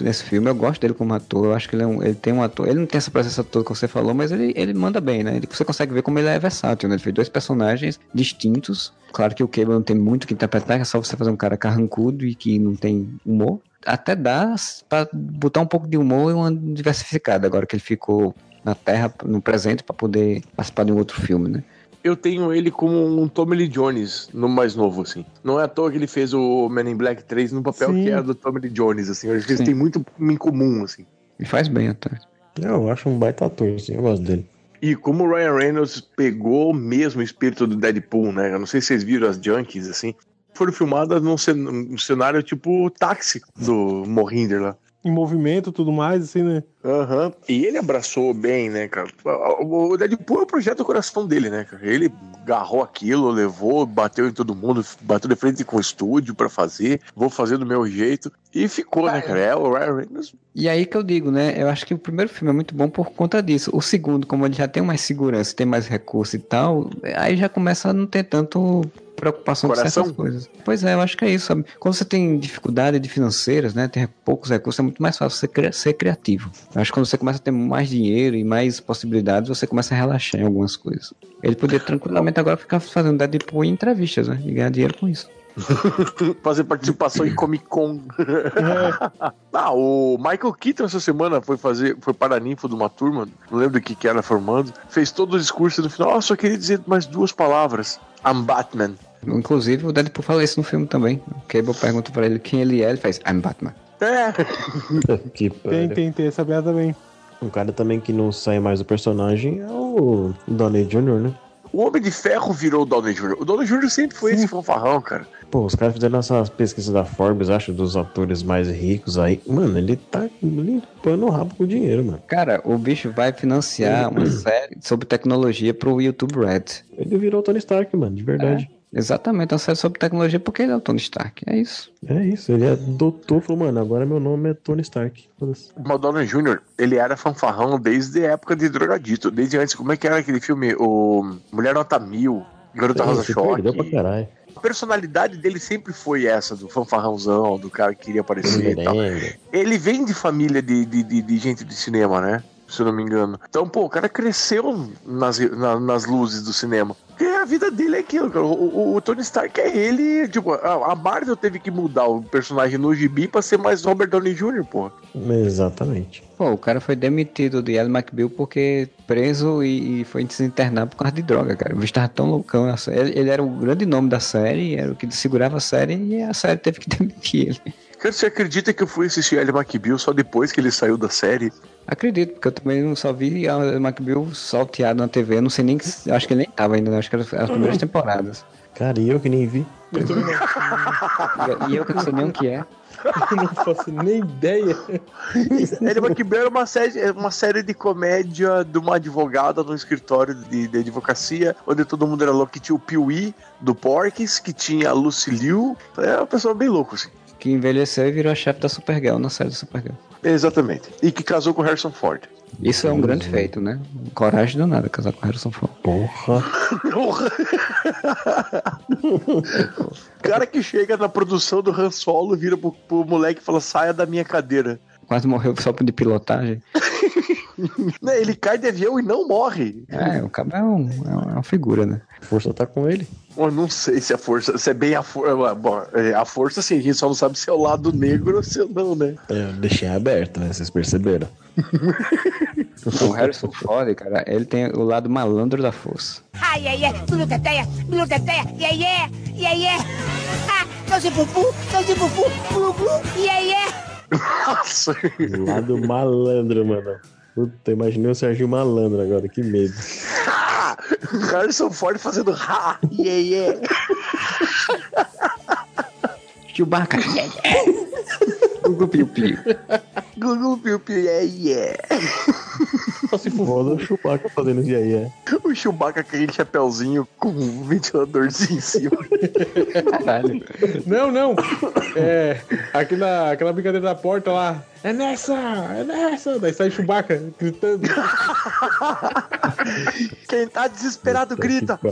nesse filme, eu gosto dele como ator, eu acho que ele, é um, ele tem um ator, ele não tem essa presença toda que você falou, mas ele, ele manda bem, né? Ele- você consegue ver como ele é versátil, né? Ele fez dois personagens distintos, claro que o Cable não tem muito que interpretar, é só você fazer um cara carrancudo e que não tem humor, até dá pra botar um pouco de humor e uma diversificada, agora que ele ficou na Terra, no presente, pra poder participar de um outro filme, né? Eu tenho ele como um Tommy Lee Jones, no mais novo, assim. Não é à toa que ele fez o Men in Black 3 no papel Sim. que era do Tommy Lee Jones, assim. Eu acho que eles têm muito em comum, assim. Ele faz bem até. Eu acho um baita ator, assim, eu gosto dele. E como o Ryan Reynolds pegou mesmo o espírito do Deadpool, né? Eu não sei se vocês viram as Junkies, assim. Foram filmadas num, cen- num cenário tipo táxi do Mohinder lá. Em movimento e tudo mais, assim, né? Aham. E ele abraçou bem, né, cara? O Deadpool é o projeto do coração dele, né, cara? Ele agarrou aquilo, levou, bateu em todo mundo, bateu de frente com o estúdio pra fazer, vou fazer do meu jeito. E ficou, né, cara? É o Ryan Reynolds. E aí que eu digo, né? Eu acho que o primeiro filme é muito bom por conta disso. O segundo, como ele já tem mais segurança, tem mais recurso e tal, aí já começa a não ter tanto preocupação Coração? com certas coisas. Pois é, eu acho que é isso, sabe? Quando você tem dificuldade de financeiras, né? Tem poucos recursos, é muito mais fácil você cri- ser criativo. Eu acho que quando você começa a ter mais dinheiro e mais possibilidades, você começa a relaxar em algumas coisas. Ele poderia tranquilamente agora ficar fazendo Deadpool em entrevistas, né? E ganhar dinheiro com isso. [laughs] fazer participação em Comic Con. [laughs] ah, o Michael Keaton essa semana foi fazer, foi paraninfo de uma turma, não lembro do que que era formando, fez todo o discurso e no final, ah, só queria dizer mais duas palavras. I'm Batman. Inclusive, o Deadpool fala isso no filme também. O Cable pergunta pra ele quem ele é, ele faz I'm Batman. É, [laughs] Que Tem, tem, tem essa piada também. Um cara também que não sai mais do personagem é o Downey Jr., né? o Homem de Ferro virou o Downey Jr. O Downey Jr. sempre foi esse fanfarrão, cara. Pô, os caras fizeram essas pesquisas da Forbes, acho, dos atores mais ricos aí. Mano, ele tá limpando o rabo com dinheiro, mano. Cara, o bicho vai financiar uma série sobre tecnologia pro YouTube Red. Ele virou o Tony Stark, mano, de verdade. Exatamente, uma série sobre tecnologia porque ele é o Tony Stark. É isso. É, isso, ele adotou, falou, mano, agora meu nome é Tony Stark. Downey Jr., ele era fanfarrão desde a época de Drogadito, desde antes. Como é que era aquele filme? O Mulher Nota Mil, Garota Rosa perdeu pra Choque. caralho. A personalidade dele sempre foi essa, do fanfarrãozão, do cara que queria aparecer e tal. Ele vem de família de, de, de, de gente de cinema, né? Se eu não me engano. Então, pô, o cara cresceu nas, na- nas luzes do cinema. Porque a vida dele é aquilo, cara. O, o- o Tony Stark é ele. Tipo, a, a Marvel teve que mudar o personagem no gibi pra ser mais Robert Downey Jr., pô. Exatamente. Pô, o cara foi demitido de Ellen McBeal porque preso e, e foi se internar por causa de droga, cara. O bicho tava tão loucão. Ele, ele era o grande nome da série, era o que segurava a série e a série teve que [laughs] demitir ele. Cara, você acredita que eu fui assistir Ellie McBeal só depois que ele saiu da série? Acredito, porque eu também não só vi a McBeal salteado na TV. Eu não sei nem que. Acho que ele nem tava ainda, né? acho que eram as primeiras temporadas. Cara, e eu que nem vi. Eu E eu que não sei nem o que é. eu [laughs] não faço nem ideia. Ellie McBeal era uma série, uma série de comédia de uma advogada num escritório de, de advocacia, onde todo mundo era louco. Que tinha o Pee-wee do Porques, que tinha a Lucy Liu. É uma pessoa bem louca, assim. Que envelheceu e virou a chefe da Supergirl na série da Supergirl. Exatamente. E que casou com Harrison Ford. Isso é um grande feito, né? Coragem do nada casar com Harrison Ford. Porra. Porra. cara que chega na produção do Han Solo, vira pro, pro moleque e fala: saia da minha cadeira. Quase morreu só de pilotagem. Né, Ele cai de avião e não morre. É, o cara é, um- é uma figura, né? A força tá com ele. Eu não sei se a força, se é bem a força. Bom, é, a força, sim, a gente só não sabe se é o lado negro ou se não, né? É, Eu deixei aberto, né? Vocês perceberam? O Harrison Ford, cara, ele tem o lado malandro da força. Ai, ai, ai, bilu teteia, bilu teteia, yeah, yeah, yeah, yeah. Ha, não se pupu, não se pupu, glu, glu, yeah, yeah. Nossa. Lado malandro, mano. Puta, imaginei o Serginho Malandro agora, que medo. [laughs] Harrison Ford fazendo ha, yeah, yeah. Chewbacca. Gugu Piu Piu. Gugu Piu Piu, yeah, yeah. Só se for o Chewbacca fazendo isso aí, é. [laughs] O Chewbacca com aquele chapéuzinho com um ventiladorzinho em cima. Caralho. Não, não. É. Aquela, aquela brincadeira da porta lá. É nessa! É nessa! Daí sai Chewbacca gritando. Quem tá desesperado grita. [laughs]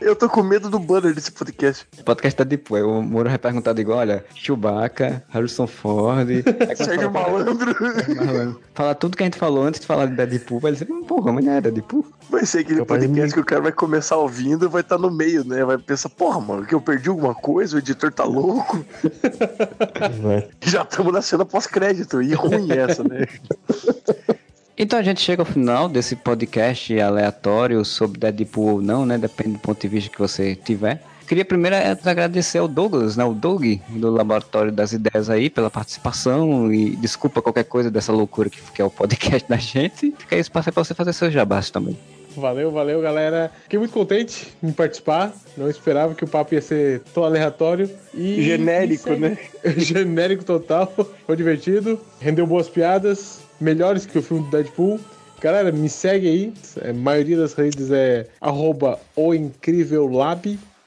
Eu tô com medo do banner desse podcast. O podcast tá depois. O Moro vai perguntar igual, olha, Chewbacca, Harrison Ford. Sérgio [laughs] Malandro. Malandro. Falar tudo que a gente falou antes de falar de Deadpool, vai dizer, "Mas, porra, mas não é Deadpool. Vai ser aquele podcast mim. que o cara vai começar ouvindo e vai estar no meio, né? Vai pensar, porra, mano, que eu perdi alguma coisa, o editor tá louco. [laughs] Já estamos na cena pós-crédito. E ruim essa, né? [laughs] Então a gente chega ao final desse podcast aleatório sobre Deadpool ou não, né? Depende do ponto de vista que você tiver. Queria primeiro é, agradecer ao Douglas, né? O Doug, do Laboratório das Ideias aí, pela participação e desculpa qualquer coisa dessa loucura que, é o podcast [laughs] da gente. Fica aí espaço pra você fazer seus jabás também. Valeu, valeu, galera. Fiquei muito contente em participar. Não esperava que o papo ia ser tão aleatório. E Genérico, e né? [laughs] Genérico total. Foi divertido. Rendeu boas piadas. Melhores que o filme do Deadpool. Galera, me segue aí. A maioria das redes é arroba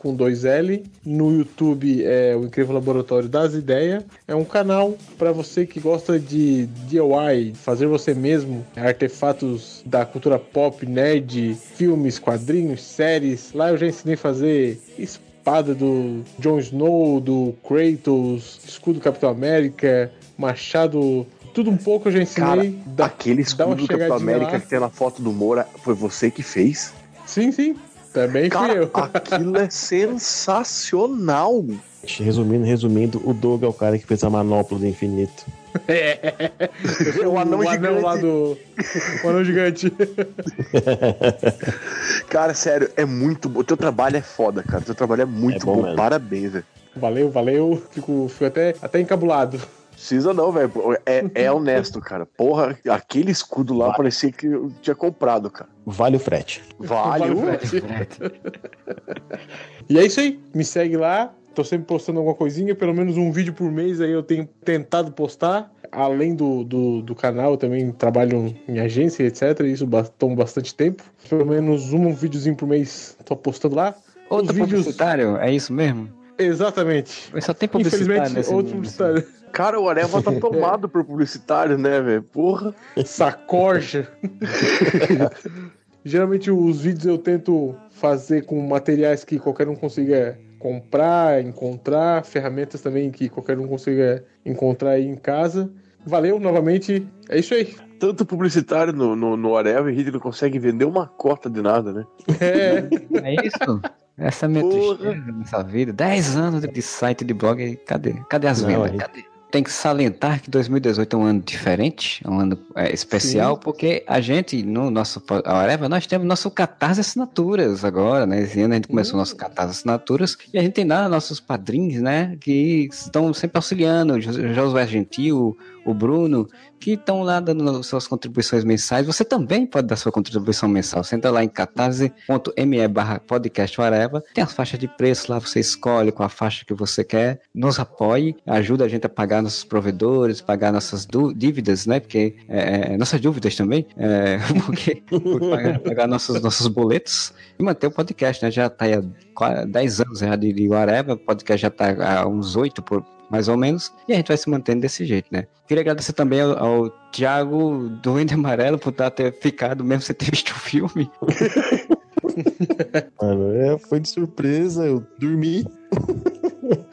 com dois L. No YouTube é o Incrível Laboratório das Ideias. É um canal para você que gosta de DIY, fazer você mesmo, artefatos da cultura pop, nerd, filmes, quadrinhos, séries. Lá eu já ensinei a fazer espada do Jon Snow, do Kratos, escudo do Capitão América, machado, tudo um pouco eu já ensinei. Cara, Dá- aquele escudo do Capitão América lá. que tem na foto do Moura, foi você que fez? Sim, sim. Também fui Cara, eu. aquilo é [laughs] sensacional. Resumindo, resumindo, o Doug é o cara que fez a manopla do infinito. É o anão o gigante. anão lá do. O anão gigante. [laughs] Cara, sério, é muito bom. O teu trabalho é foda, cara. O teu trabalho é muito É bom bom. Parabéns, velho. Valeu, valeu. Fico, fico até, até encabulado. Precisa não, velho. É, é [laughs] honesto, cara. Porra, aquele escudo lá Vai. parecia que eu tinha comprado, cara. Vale o frete. Vale. Vale o uh, frete. [laughs] E é isso aí. Me segue lá. Tô sempre postando alguma coisinha, pelo menos um vídeo por mês aí eu tenho tentado postar. Além do, do, do canal, eu também trabalho em agência, etc. E isso toma bastante tempo. Pelo menos um videozinho por mês tô postando lá. Outro Os vídeos- publicitário, é isso mesmo? Exatamente. Mas Só tem publicitário Infelizmente, nesse outro mundo, publicitário. Cara, o Areva tá tomado por publicitário, né, velho? Porra. Sacoja. [laughs] Geralmente os vídeos eu tento fazer com materiais que qualquer um consiga comprar, encontrar, ferramentas também que qualquer um consiga encontrar aí em casa. Valeu novamente. É isso aí. Tanto publicitário no, no, no Areva e não consegue vender uma cota de nada, né? É, É isso? Essa é a minha Porra. tristeza nessa vida. 10 anos de site de blog, cadê? Cadê as Não, vendas? gente- Cadê? Tem que salientar que 2018 é um ano diferente, é um ano é, especial, porque a gente, no nosso a Areva, nós temos nosso Catarse Assinaturas agora, né? Esse ano a gente começou o nosso Catarse Assinaturas e a gente tem lá nossos padrinhos, né? Que estão sempre auxiliando, Josué Gentil, o Bruno, que estão lá dando suas contribuições mensais. Você também pode dar sua contribuição mensal. Você entra lá em catarse.me barra podcast. Tem as faixas de preço lá, você escolhe qual a faixa que você quer. Nos apoie, ajuda a gente a pagar nossos provedores, pagar nossas dívidas, né? Porque é, é, nossas dúvidas também, é, [laughs] porque, pagar, pagar nossos, nossos boletos e manter o podcast, né? Já tá aí há qua- 10 anos já de, whatever, o podcast já tá há uns 8 por, mais ou menos, e a gente vai se mantendo desse jeito, né? Queria agradecer também ao, ao Thiago do Ende Amarelo por tá ter ficado, mesmo sem ter visto o filme. [laughs] Mano, é, foi de surpresa, eu dormi. [laughs]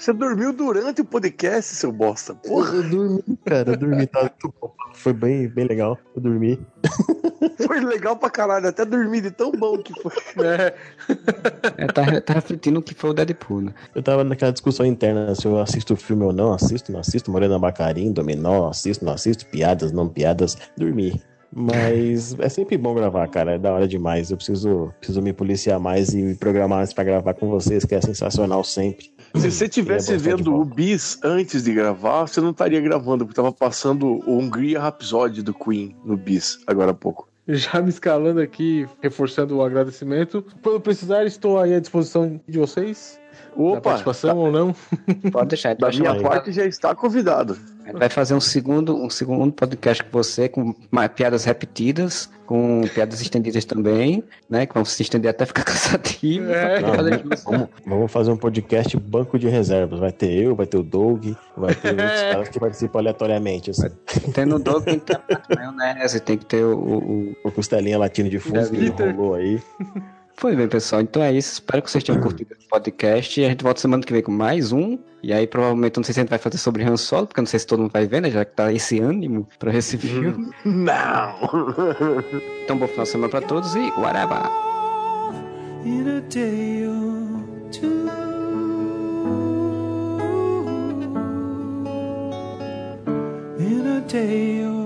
Você dormiu durante o podcast, seu bosta. Porra, Eu dormi, cara, eu dormi. Tá, bom. foi bem, bem legal. Eu dormi. foi legal pra caralho. Até dormir de tão bom que foi. [laughs] é, É, tá, tá refletindo o que foi o Deadpool, né? Eu tava naquela discussão interna se eu assisto o filme ou não, assisto, não assisto, Morena Bacarim, Dominó, assisto, não assisto, piadas, não piadas, dormi. Mas é sempre bom gravar, cara, é da hora demais. Eu preciso, preciso me policiar mais e me programar mais pra gravar com vocês, que é sensacional sempre. Se você tivesse Ele é vendo o. Bis antes de gravar, você não estaria gravando, porque tava passando o Hungria Rhapsody do Queen no Bis, agora há pouco. Já me escalando aqui, reforçando o agradecimento. Quando precisar, estou aí à disposição de vocês. Da Opa, participação ou não. Pode deixar. da minha parte já está convidado. Vai fazer um segundo, um segundo podcast com você, com mais piadas repetidas, com piadas estendidas também, né? Que vão se estender até ficar [laughs] cansativo. É. Fazer justo. Vamos, vamos fazer um podcast banco de reservas. Vai ter eu, vai ter o Doug, vai ter outros caras que participam aleatoriamente. Assim. Tendo dor, tem que ter a maionese, tem que ter o, o, O costelinha latino de fundo que rolou aí. Foi bem, pessoal. Então é isso. Espero que vocês tenham curtido esse podcast. E a gente volta semana que vem com mais um. E aí, provavelmente, eu não sei se a gente vai fazer sobre Han Solo, porque eu não sei se todo mundo vai ver, né? Já que tá esse ânimo pra esse filme. Não! [laughs] Então, bom final de semana pra todos e whatever! in a day or two. In a day or